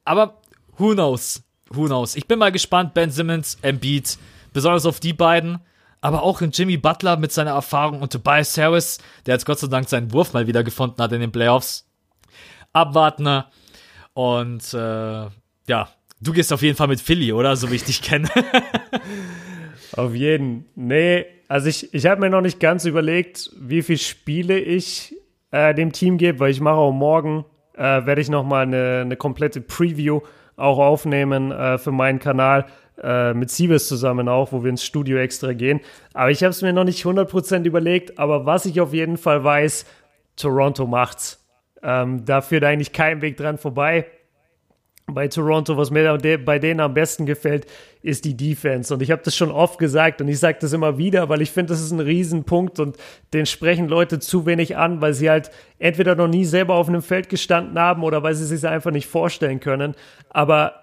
Aber who knows? Who knows? Ich bin mal gespannt, Ben Simmons, Embiid, besonders auf die beiden. Aber auch in Jimmy Butler mit seiner Erfahrung und Tobias Harris, der jetzt Gott sei Dank seinen Wurf mal wieder gefunden hat in den Playoffs. Abwarten. Und äh, ja, du gehst auf jeden Fall mit Philly, oder? So wie ich dich kenne. Auf jeden. Nee, also ich, ich habe mir noch nicht ganz überlegt, wie viele Spiele ich äh, dem Team gebe, weil ich mache auch morgen, äh, werde ich nochmal eine, eine komplette Preview auch aufnehmen äh, für meinen Kanal äh, mit Siebes zusammen auch, wo wir ins Studio extra gehen. Aber ich habe es mir noch nicht 100% überlegt, aber was ich auf jeden Fall weiß, Toronto macht's. Ähm, da führt eigentlich kein Weg dran vorbei bei Toronto, was mir bei denen am besten gefällt, ist die Defense. Und ich habe das schon oft gesagt und ich sage das immer wieder, weil ich finde, das ist ein Riesenpunkt und den sprechen Leute zu wenig an, weil sie halt entweder noch nie selber auf einem Feld gestanden haben oder weil sie sich einfach nicht vorstellen können. Aber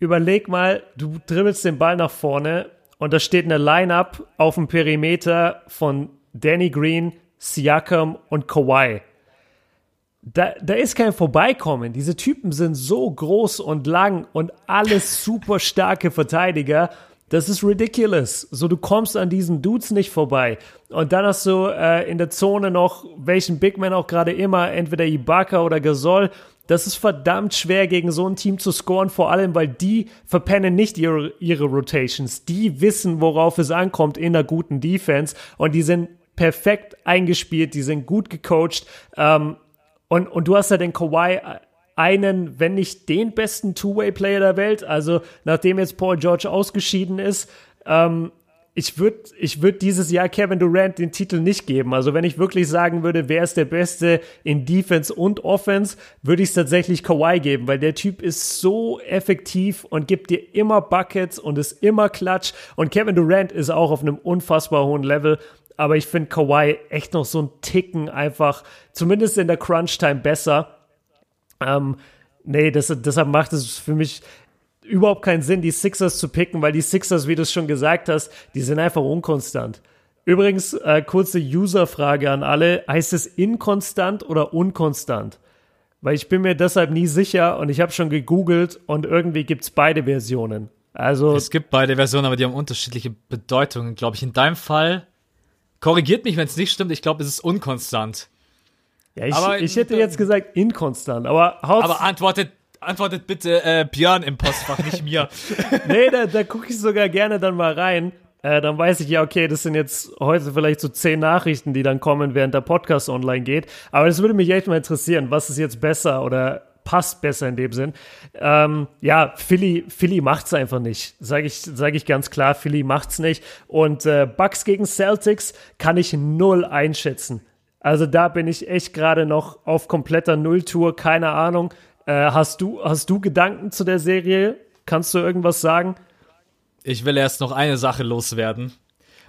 überleg mal, du dribbelst den Ball nach vorne und da steht eine Line-Up auf dem Perimeter von Danny Green, Siakam und Kawhi da, da ist kein Vorbeikommen. Diese Typen sind so groß und lang und alles super starke Verteidiger. Das ist ridiculous. So, du kommst an diesen Dudes nicht vorbei. Und dann hast du äh, in der Zone noch, welchen Big Man auch gerade immer, entweder Ibaka oder Gasol, das ist verdammt schwer, gegen so ein Team zu scoren, vor allem, weil die verpennen nicht ihre, ihre Rotations. Die wissen, worauf es ankommt in einer guten Defense und die sind perfekt eingespielt, die sind gut gecoacht. Ähm, und, und du hast ja den Kawhi einen, wenn nicht den besten Two-Way-Player der Welt. Also nachdem jetzt Paul George ausgeschieden ist, ähm, ich würde ich würd dieses Jahr Kevin Durant den Titel nicht geben. Also wenn ich wirklich sagen würde, wer ist der Beste in Defense und Offense, würde ich es tatsächlich Kawhi geben, weil der Typ ist so effektiv und gibt dir immer Buckets und ist immer Klatsch. Und Kevin Durant ist auch auf einem unfassbar hohen Level. Aber ich finde Kawhi echt noch so ein Ticken einfach, zumindest in der Crunch-Time besser. Ähm, nee, das, deshalb macht es für mich überhaupt keinen Sinn, die Sixers zu picken, weil die Sixers, wie du es schon gesagt hast, die sind einfach unkonstant. Übrigens, äh, kurze User-Frage an alle. Heißt es inkonstant oder unkonstant? Weil ich bin mir deshalb nie sicher und ich habe schon gegoogelt und irgendwie gibt es beide Versionen. Also es gibt beide Versionen, aber die haben unterschiedliche Bedeutungen, glaube ich. In deinem Fall, korrigiert mich, wenn es nicht stimmt, ich glaube, es ist unkonstant. Ja, ich, aber, ich hätte jetzt gesagt inkonstant, aber Aber antwortet antwortet bitte äh, Björn im Postfach, nicht mir. nee, da, da gucke ich sogar gerne dann mal rein. Äh, dann weiß ich ja, okay, das sind jetzt heute vielleicht so zehn Nachrichten, die dann kommen, während der Podcast online geht. Aber das würde mich echt mal interessieren, was ist jetzt besser oder passt besser in dem Sinn. Ähm, ja, Philly, Philly macht's einfach nicht. Sage ich, sag ich ganz klar, Philly macht's nicht. Und äh, Bucks gegen Celtics kann ich null einschätzen. Also da bin ich echt gerade noch auf kompletter Nulltour, keine Ahnung. Äh, hast, du, hast du Gedanken zu der Serie? Kannst du irgendwas sagen? Ich will erst noch eine Sache loswerden.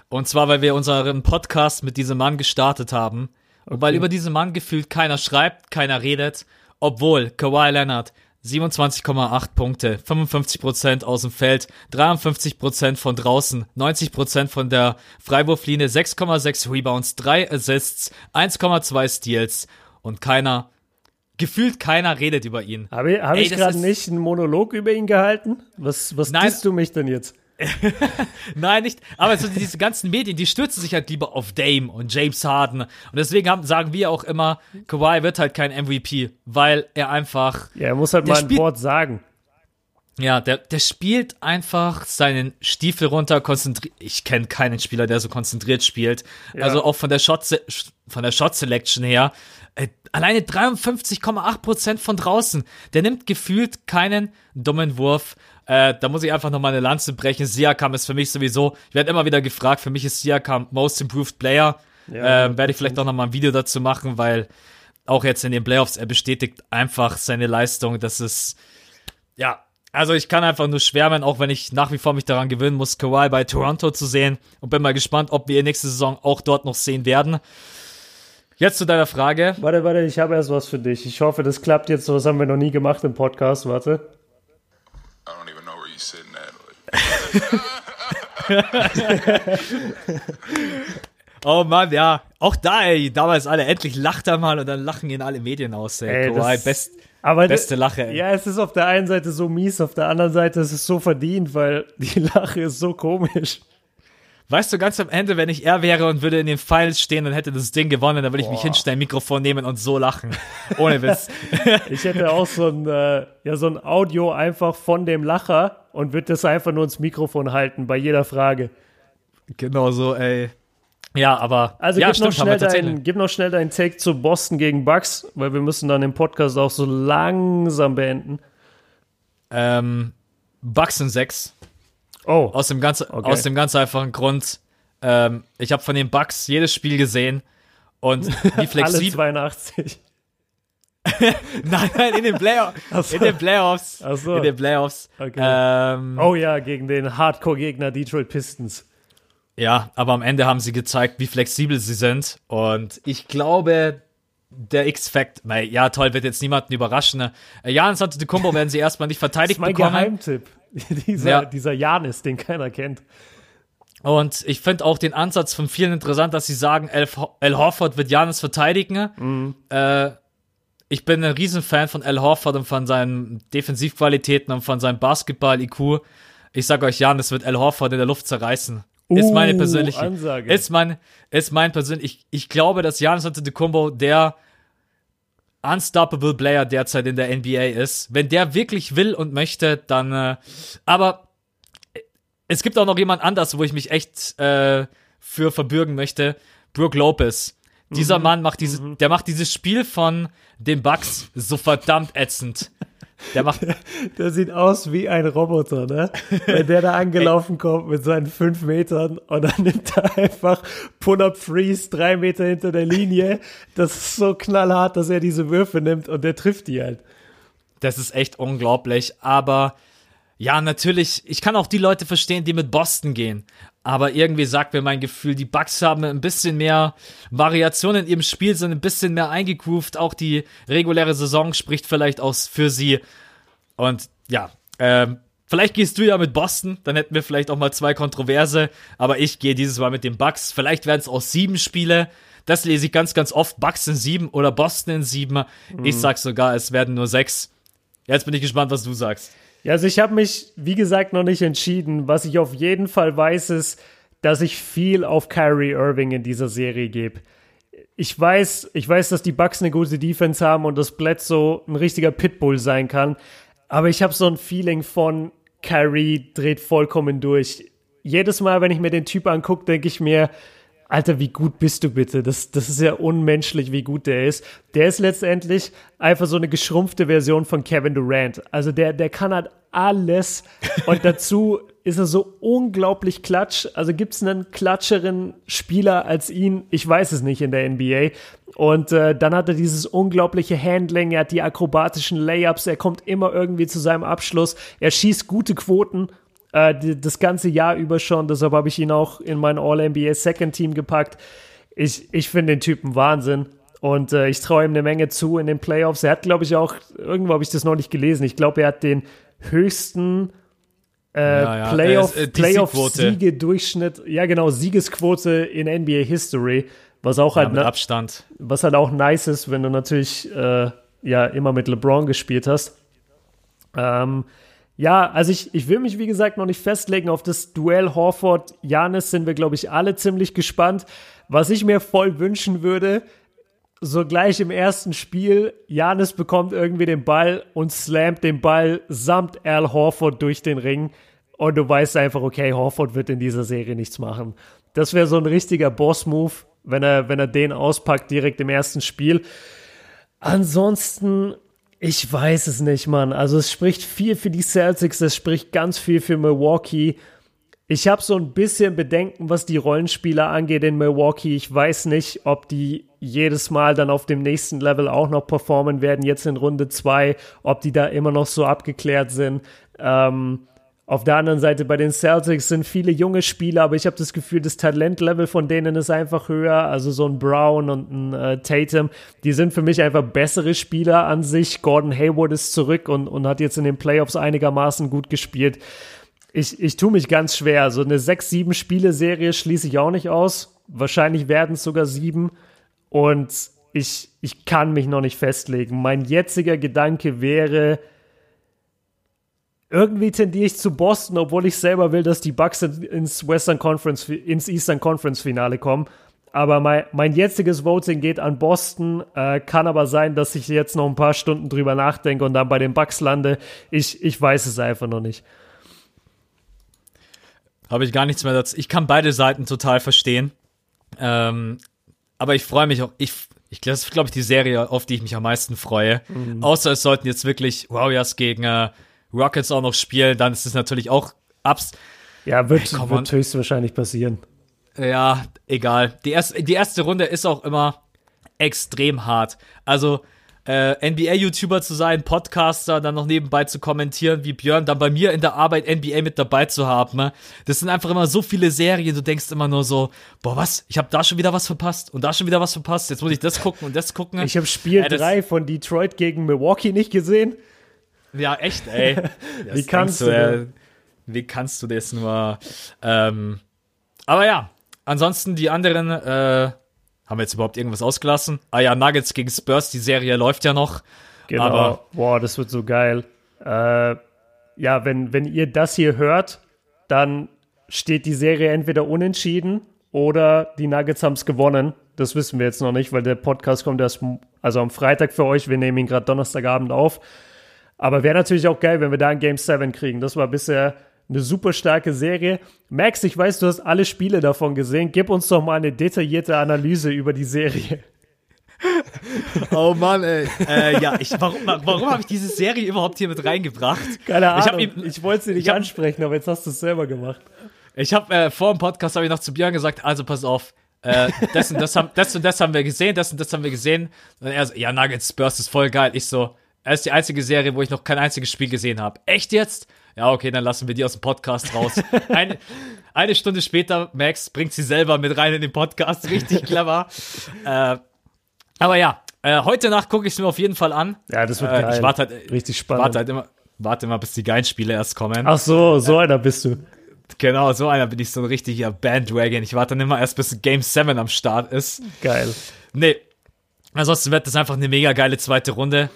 Und zwar, weil wir unseren Podcast mit diesem Mann gestartet haben. Okay. Und weil über diesen Mann gefühlt keiner schreibt, keiner redet. Obwohl Kawhi Leonard 27,8 Punkte, 55% aus dem Feld, 53% von draußen, 90% von der Freiwurflinie, 6,6 Rebounds, 3 Assists, 1,2 Steals und keiner gefühlt keiner redet über ihn. Habe hab ich gerade nicht einen Monolog über ihn gehalten? Was, was Nein. du mich denn jetzt? Nein, nicht. Aber so diese ganzen Medien, die stürzen sich halt lieber auf Dame und James Harden. Und deswegen haben, sagen wir auch immer, Kawhi wird halt kein MVP, weil er einfach. Ja, er muss halt mal ein Wort sagen. Ja, der, der spielt einfach seinen Stiefel runter, konzentriert. Ich kenne keinen Spieler, der so konzentriert spielt. Ja. Also auch von der Shot, von der Shot Selection her äh, alleine 53,8% von draußen. Der nimmt gefühlt keinen dummen Wurf. Äh, da muss ich einfach nochmal eine Lanze brechen. Siakam ist für mich sowieso, ich werde immer wieder gefragt, für mich ist Siakam Most Improved Player. Ja, äh, werde ich vielleicht auch nochmal ein Video dazu machen, weil auch jetzt in den Playoffs, er bestätigt einfach seine Leistung. Das ist, ja, also ich kann einfach nur schwärmen, auch wenn ich nach wie vor mich daran gewöhnen muss, Kawhi bei Toronto zu sehen und bin mal gespannt, ob wir ihn nächste Saison auch dort noch sehen werden. Jetzt zu deiner Frage. Warte, warte, ich habe erst was für dich. Ich hoffe, das klappt jetzt. So was haben wir noch nie gemacht im Podcast. Warte. oh Mann, ja. Auch da, ey. Damals alle, endlich lacht er mal und dann lachen ihn alle Medien aus, ey. ey Kawhi, best, aber beste Lache, ey. Ja, es ist auf der einen Seite so mies, auf der anderen Seite ist es so verdient, weil die Lache ist so komisch. Weißt du, ganz am Ende, wenn ich er wäre und würde in den Finals stehen und hätte das Ding gewonnen, dann würde ich Boah. mich hinstellen, Mikrofon nehmen und so lachen. Ohne Witz. ich hätte auch so ein, äh, ja, so ein Audio einfach von dem Lacher und würde das einfach nur ins Mikrofon halten bei jeder Frage. Genau so, ey. Ja, aber. Also ja, gib, stimmt, noch schnell dein, gib noch schnell deinen Take zu Boston gegen Bucks, weil wir müssen dann den Podcast auch so langsam beenden. Ähm, Bucks sind sechs. Oh. Aus dem ganz, okay. aus dem ganz einfachen Grund, ähm, ich habe von den Bucks jedes Spiel gesehen und wie flexibel. Alle 82. nein, nein, in den, Playoff so. in den Playoffs. So. In den Playoffs. Okay. Ähm, oh ja, gegen den Hardcore-Gegner Detroit Pistons. Ja, aber am Ende haben sie gezeigt, wie flexibel sie sind. Und ich glaube, der X-Fact, ja toll, wird jetzt niemanden überraschen. Ne? Janis Antetokounmpo werden sie erstmal nicht verteidigt das ist mein bekommen. Geheimtipp. dieser, ja. dieser Janis, den keiner kennt. Und ich finde auch den Ansatz von vielen interessant, dass sie sagen, El, El Horford wird Janis verteidigen. Mhm. Äh, ich bin ein Riesenfan von El Horford und von seinen Defensivqualitäten und von seinem Basketball-IQ. Ich sage euch, Janis wird El Horford in der Luft zerreißen. Uh, ist meine persönliche Ansage. Ist mein, ist mein persönlich. Ich, ich glaube, dass Janis Antetokounmpo der unstoppable Player derzeit in der NBA ist. Wenn der wirklich will und möchte, dann. Äh, aber es gibt auch noch jemand anders, wo ich mich echt äh, für verbürgen möchte. Brooke Lopez. Dieser mhm. Mann macht diese, mhm. der macht dieses Spiel von den Bucks so verdammt ätzend. Der macht. Der sieht aus wie ein Roboter, ne? Wenn der da angelaufen kommt mit seinen fünf Metern und dann nimmt er einfach Pull-Up Freeze drei Meter hinter der Linie. Das ist so knallhart, dass er diese Würfe nimmt und der trifft die halt. Das ist echt unglaublich, aber ja, natürlich, ich kann auch die Leute verstehen, die mit Boston gehen. Aber irgendwie sagt mir mein Gefühl, die Bucks haben ein bisschen mehr Variation in ihrem Spiel, sind ein bisschen mehr eingegroovt. Auch die reguläre Saison spricht vielleicht aus für sie. Und ja, ähm, vielleicht gehst du ja mit Boston, dann hätten wir vielleicht auch mal zwei Kontroverse. Aber ich gehe dieses Mal mit den Bucks. Vielleicht werden es auch sieben Spiele. Das lese ich ganz, ganz oft. Bucks in sieben oder Boston in sieben. Mhm. Ich sag sogar, es werden nur sechs. Jetzt bin ich gespannt, was du sagst. Ja, also ich habe mich, wie gesagt, noch nicht entschieden. Was ich auf jeden Fall weiß, ist, dass ich viel auf Kyrie Irving in dieser Serie gebe. Ich weiß, ich weiß, dass die Bucks eine gute Defense haben und dass Bledsoe ein richtiger Pitbull sein kann. Aber ich habe so ein Feeling von Kyrie dreht vollkommen durch. Jedes Mal, wenn ich mir den Typ angucke, denke ich mir, Alter, wie gut bist du bitte? Das, das ist ja unmenschlich, wie gut der ist. Der ist letztendlich einfach so eine geschrumpfte Version von Kevin Durant. Also der, der kann halt alles und dazu ist er so unglaublich klatsch. Also gibt es einen klatscheren Spieler als ihn? Ich weiß es nicht in der NBA. Und äh, dann hat er dieses unglaubliche Handling, er hat die akrobatischen Layups, er kommt immer irgendwie zu seinem Abschluss, er schießt gute Quoten äh, die, das ganze Jahr über schon. Deshalb habe ich ihn auch in mein All-NBA Second Team gepackt. Ich, ich finde den Typen Wahnsinn. Und äh, ich traue ihm eine Menge zu in den Playoffs. Er hat, glaube ich, auch, irgendwo habe ich das noch nicht gelesen. Ich glaube, er hat den höchsten äh, ja, ja. Playoff, äh, Playoff Siege-Durchschnitt, ja genau, Siegesquote in NBA History, was auch ja, halt mit Abstand. Was halt auch nice ist, wenn du natürlich äh, ja immer mit LeBron gespielt hast. Ähm, ja, also ich, ich will mich, wie gesagt, noch nicht festlegen auf das Duell Horford-Janis, sind wir, glaube ich, alle ziemlich gespannt. Was ich mir voll wünschen würde, so gleich im ersten Spiel, Janis bekommt irgendwie den Ball und slammt den Ball samt Al Horford durch den Ring und du weißt einfach, okay, Horford wird in dieser Serie nichts machen. Das wäre so ein richtiger Boss-Move, wenn er, wenn er den auspackt direkt im ersten Spiel. Ansonsten, ich weiß es nicht, Mann. Also es spricht viel für die Celtics, es spricht ganz viel für Milwaukee. Ich habe so ein bisschen Bedenken, was die Rollenspieler angeht in Milwaukee. Ich weiß nicht, ob die jedes Mal dann auf dem nächsten Level auch noch performen werden, jetzt in Runde 2, ob die da immer noch so abgeklärt sind. Ähm, auf der anderen Seite bei den Celtics sind viele junge Spieler, aber ich habe das Gefühl, das Talentlevel von denen ist einfach höher. Also so ein Brown und ein äh, Tatum, die sind für mich einfach bessere Spieler an sich. Gordon Hayward ist zurück und, und hat jetzt in den Playoffs einigermaßen gut gespielt. Ich, ich tue mich ganz schwer. So eine 6-7 Spiele-Serie schließe ich auch nicht aus. Wahrscheinlich werden es sogar sieben. Und ich, ich kann mich noch nicht festlegen. Mein jetziger Gedanke wäre, irgendwie tendiere ich zu Boston, obwohl ich selber will, dass die Bucks ins Western Conference, ins Eastern Conference Finale kommen. Aber mein, mein jetziges Voting geht an Boston. Äh, kann aber sein, dass ich jetzt noch ein paar Stunden drüber nachdenke und dann bei den Bucks lande. Ich, ich weiß es einfach noch nicht. Habe ich gar nichts mehr dazu. Ich kann beide Seiten total verstehen. Ähm, aber ich freue mich auch. Ich, ich das ist, glaube ich, die Serie, auf die ich mich am meisten freue. Mhm. Außer es sollten jetzt wirklich Warriors gegen äh, Rockets auch noch spielen, dann ist es natürlich auch abs. Ja, wird, hey, wird höchstwahrscheinlich passieren. Ja, egal. Die erste, die erste Runde ist auch immer extrem hart. Also, äh, NBA-YouTuber zu sein, Podcaster, dann noch nebenbei zu kommentieren wie Björn, dann bei mir in der Arbeit NBA mit dabei zu haben. Ne? Das sind einfach immer so viele Serien, du denkst immer nur so, boah, was? Ich habe da schon wieder was verpasst und da schon wieder was verpasst. Jetzt muss ich das gucken und das gucken. Ich habe Spiel 3 äh, von Detroit gegen Milwaukee nicht gesehen. Ja, echt, ey. wie kannst du, äh, wie kannst du das nur? Ähm, aber ja, ansonsten die anderen, äh, haben wir jetzt überhaupt irgendwas ausgelassen? Ah ja, Nuggets gegen Spurs, die Serie läuft ja noch. Genau. Aber, Boah, das wird so geil. Äh, ja, wenn, wenn ihr das hier hört, dann steht die Serie entweder unentschieden oder die Nuggets haben es gewonnen. Das wissen wir jetzt noch nicht, weil der Podcast kommt erst, also am Freitag für euch. Wir nehmen ihn gerade Donnerstagabend auf. Aber wäre natürlich auch geil, wenn wir da ein Game 7 kriegen. Das war bisher eine super starke Serie. Max, ich weiß, du hast alle Spiele davon gesehen. Gib uns doch mal eine detaillierte Analyse über die Serie. Oh Mann, ey. Äh, ja, ich, warum, warum habe ich diese Serie überhaupt hier mit reingebracht? Keine Ahnung. Ich, ich wollte sie nicht hab, ansprechen, aber jetzt hast du es selber gemacht. Ich habe äh, vor dem Podcast habe ich noch zu Björn gesagt, also pass auf, äh, das, und das, haben, das und das haben wir gesehen, das und das haben wir gesehen. Und er so, ja, Nuggets Spurs ist voll geil. Ich so, er ist die einzige Serie, wo ich noch kein einziges Spiel gesehen habe. Echt jetzt? Ja, okay, dann lassen wir die aus dem Podcast raus. Eine, eine Stunde später, Max bringt sie selber mit rein in den Podcast. Richtig clever. äh, aber ja, äh, heute Nacht gucke ich es mir auf jeden Fall an. Ja, das wird äh, geil. Ich warte halt, Richtig spannend. Warte halt immer, warte immer, bis die geilen Spiele erst kommen. Ach so, so einer bist du. Genau, so einer bin ich so ein richtiger Bandwagon. Ich warte dann immer erst, bis Game 7 am Start ist. Geil. Nee. Ansonsten wird das einfach eine mega geile zweite Runde.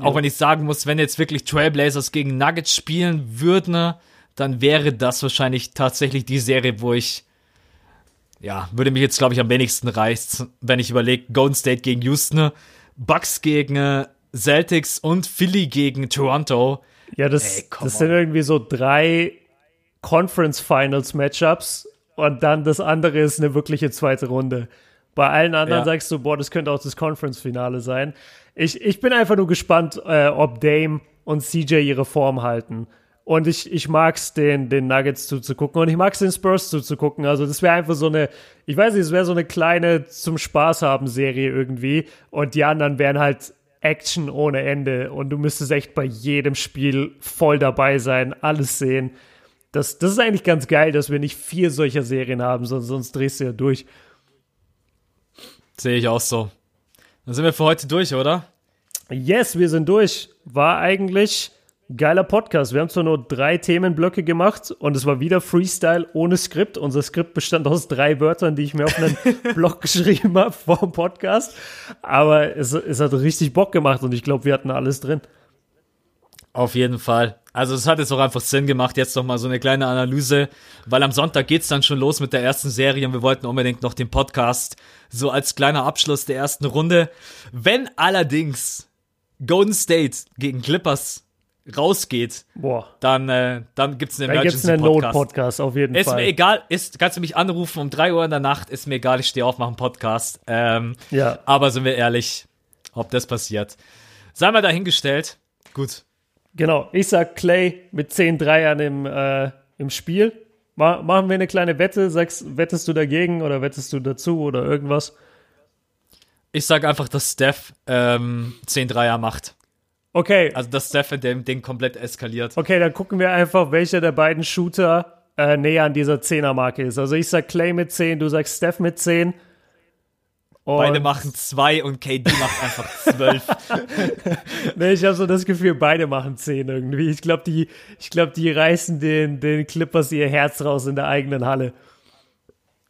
Auch wenn ich sagen muss, wenn jetzt wirklich Trailblazers gegen Nuggets spielen würden, dann wäre das wahrscheinlich tatsächlich die Serie, wo ich, ja, würde mich jetzt, glaube ich, am wenigsten reißen, wenn ich überlege, Golden State gegen Houston, Bucks gegen Celtics und Philly gegen Toronto. Ja, das, Ey, das sind irgendwie so drei Conference Finals Matchups und dann das andere ist eine wirkliche zweite Runde. Bei allen anderen ja. sagst du, boah, das könnte auch das Conference Finale sein. Ich, ich bin einfach nur gespannt, äh, ob Dame und CJ ihre Form halten. Und ich, ich mag's den, den Nuggets zuzugucken und ich mag's den Spurs zuzugucken. Also das wäre einfach so eine, ich weiß nicht, es wäre so eine kleine zum Spaß haben Serie irgendwie. Und die anderen wären halt Action ohne Ende. Und du müsstest echt bei jedem Spiel voll dabei sein, alles sehen. Das, das ist eigentlich ganz geil, dass wir nicht vier solcher Serien haben, sonst, sonst drehst du ja durch. Sehe ich auch so. Dann sind wir für heute durch, oder? Yes, wir sind durch. War eigentlich geiler Podcast. Wir haben zwar nur drei Themenblöcke gemacht und es war wieder Freestyle ohne Skript. Unser Skript bestand aus drei Wörtern, die ich mir auf einen Blog geschrieben habe vor dem Podcast. Aber es, es hat richtig Bock gemacht und ich glaube, wir hatten alles drin. Auf jeden Fall. Also es hat jetzt auch einfach Sinn gemacht, jetzt noch mal so eine kleine Analyse, weil am Sonntag geht's dann schon los mit der ersten Serie und wir wollten unbedingt noch den Podcast so als kleiner Abschluss der ersten Runde. Wenn allerdings Golden State gegen Clippers rausgeht, Boah. dann äh, dann gibt's einen Emergency dann gibt's einen Podcast. Podcast auf jeden ist Fall. Ist mir egal, ist kannst du mich anrufen um drei Uhr in der Nacht, ist mir egal, ich stehe auf, mache einen Podcast. Ähm, ja. Aber sind wir ehrlich, ob das passiert, sei mal dahingestellt. Gut, Genau, ich sag Clay mit 10 Dreiern im, äh, im Spiel. Ma machen wir eine kleine Wette. Sagst, wettest du dagegen oder wettest du dazu oder irgendwas? Ich sag einfach, dass Steph ähm, 10 Dreier macht. Okay. Also, dass Steph in dem Ding komplett eskaliert. Okay, dann gucken wir einfach, welcher der beiden Shooter äh, näher an dieser 10er-Marke ist. Also, ich sag Clay mit 10, du sagst Steph mit 10. Und beide machen zwei und KD macht einfach zwölf. nee, ich habe so das Gefühl, beide machen zehn irgendwie. Ich glaube, die, ich glaube, die reißen den, den Clippers ihr Herz raus in der eigenen Halle.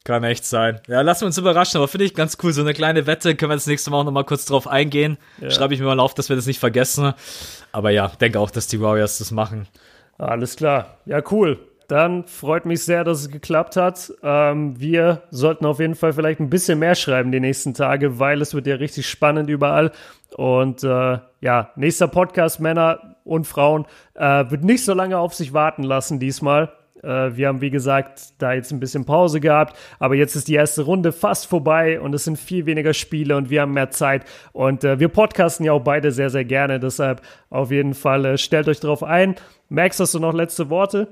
Kann echt sein. Ja, lassen wir uns überraschen, aber finde ich ganz cool. So eine kleine Wette, können wir das nächste Mal auch nochmal kurz drauf eingehen. Ja. Schreibe ich mir mal auf, dass wir das nicht vergessen. Aber ja, denke auch, dass die Warriors das machen. Alles klar. Ja, cool. Dann freut mich sehr, dass es geklappt hat. Ähm, wir sollten auf jeden Fall vielleicht ein bisschen mehr schreiben die nächsten Tage, weil es wird ja richtig spannend überall. Und äh, ja, nächster Podcast, Männer und Frauen, äh, wird nicht so lange auf sich warten lassen diesmal. Äh, wir haben, wie gesagt, da jetzt ein bisschen Pause gehabt, aber jetzt ist die erste Runde fast vorbei und es sind viel weniger Spiele und wir haben mehr Zeit. Und äh, wir podcasten ja auch beide sehr, sehr gerne. Deshalb auf jeden Fall äh, stellt euch drauf ein. Max, hast du noch letzte Worte?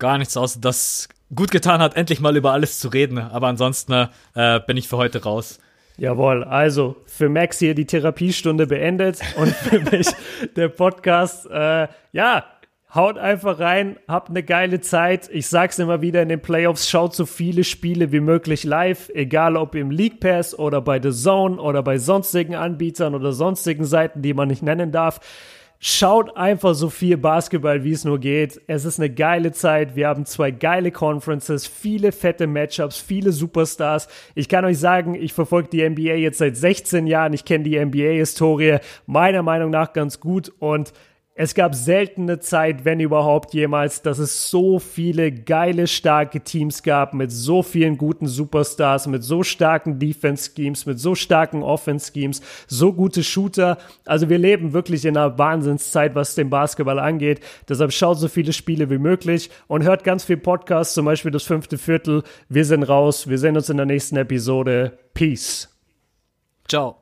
Gar nichts außer das gut getan hat, endlich mal über alles zu reden. Aber ansonsten äh, bin ich für heute raus. Jawohl, also für Max hier die Therapiestunde beendet und für mich der Podcast. Äh, ja, haut einfach rein, habt eine geile Zeit. Ich sag's immer wieder in den Playoffs, schaut so viele Spiele wie möglich live, egal ob im League Pass oder bei The Zone oder bei sonstigen Anbietern oder sonstigen Seiten, die man nicht nennen darf. Schaut einfach so viel Basketball, wie es nur geht. Es ist eine geile Zeit. Wir haben zwei geile Conferences, viele fette Matchups, viele Superstars. Ich kann euch sagen, ich verfolge die NBA jetzt seit 16 Jahren. Ich kenne die NBA-Historie meiner Meinung nach ganz gut und es gab seltene Zeit, wenn überhaupt jemals, dass es so viele geile, starke Teams gab mit so vielen guten Superstars, mit so starken Defense-Schemes, mit so starken Offense-Schemes, so gute Shooter. Also wir leben wirklich in einer Wahnsinnszeit, was den Basketball angeht. Deshalb schaut so viele Spiele wie möglich und hört ganz viel Podcasts, zum Beispiel das fünfte Viertel. Wir sind raus. Wir sehen uns in der nächsten Episode. Peace. Ciao.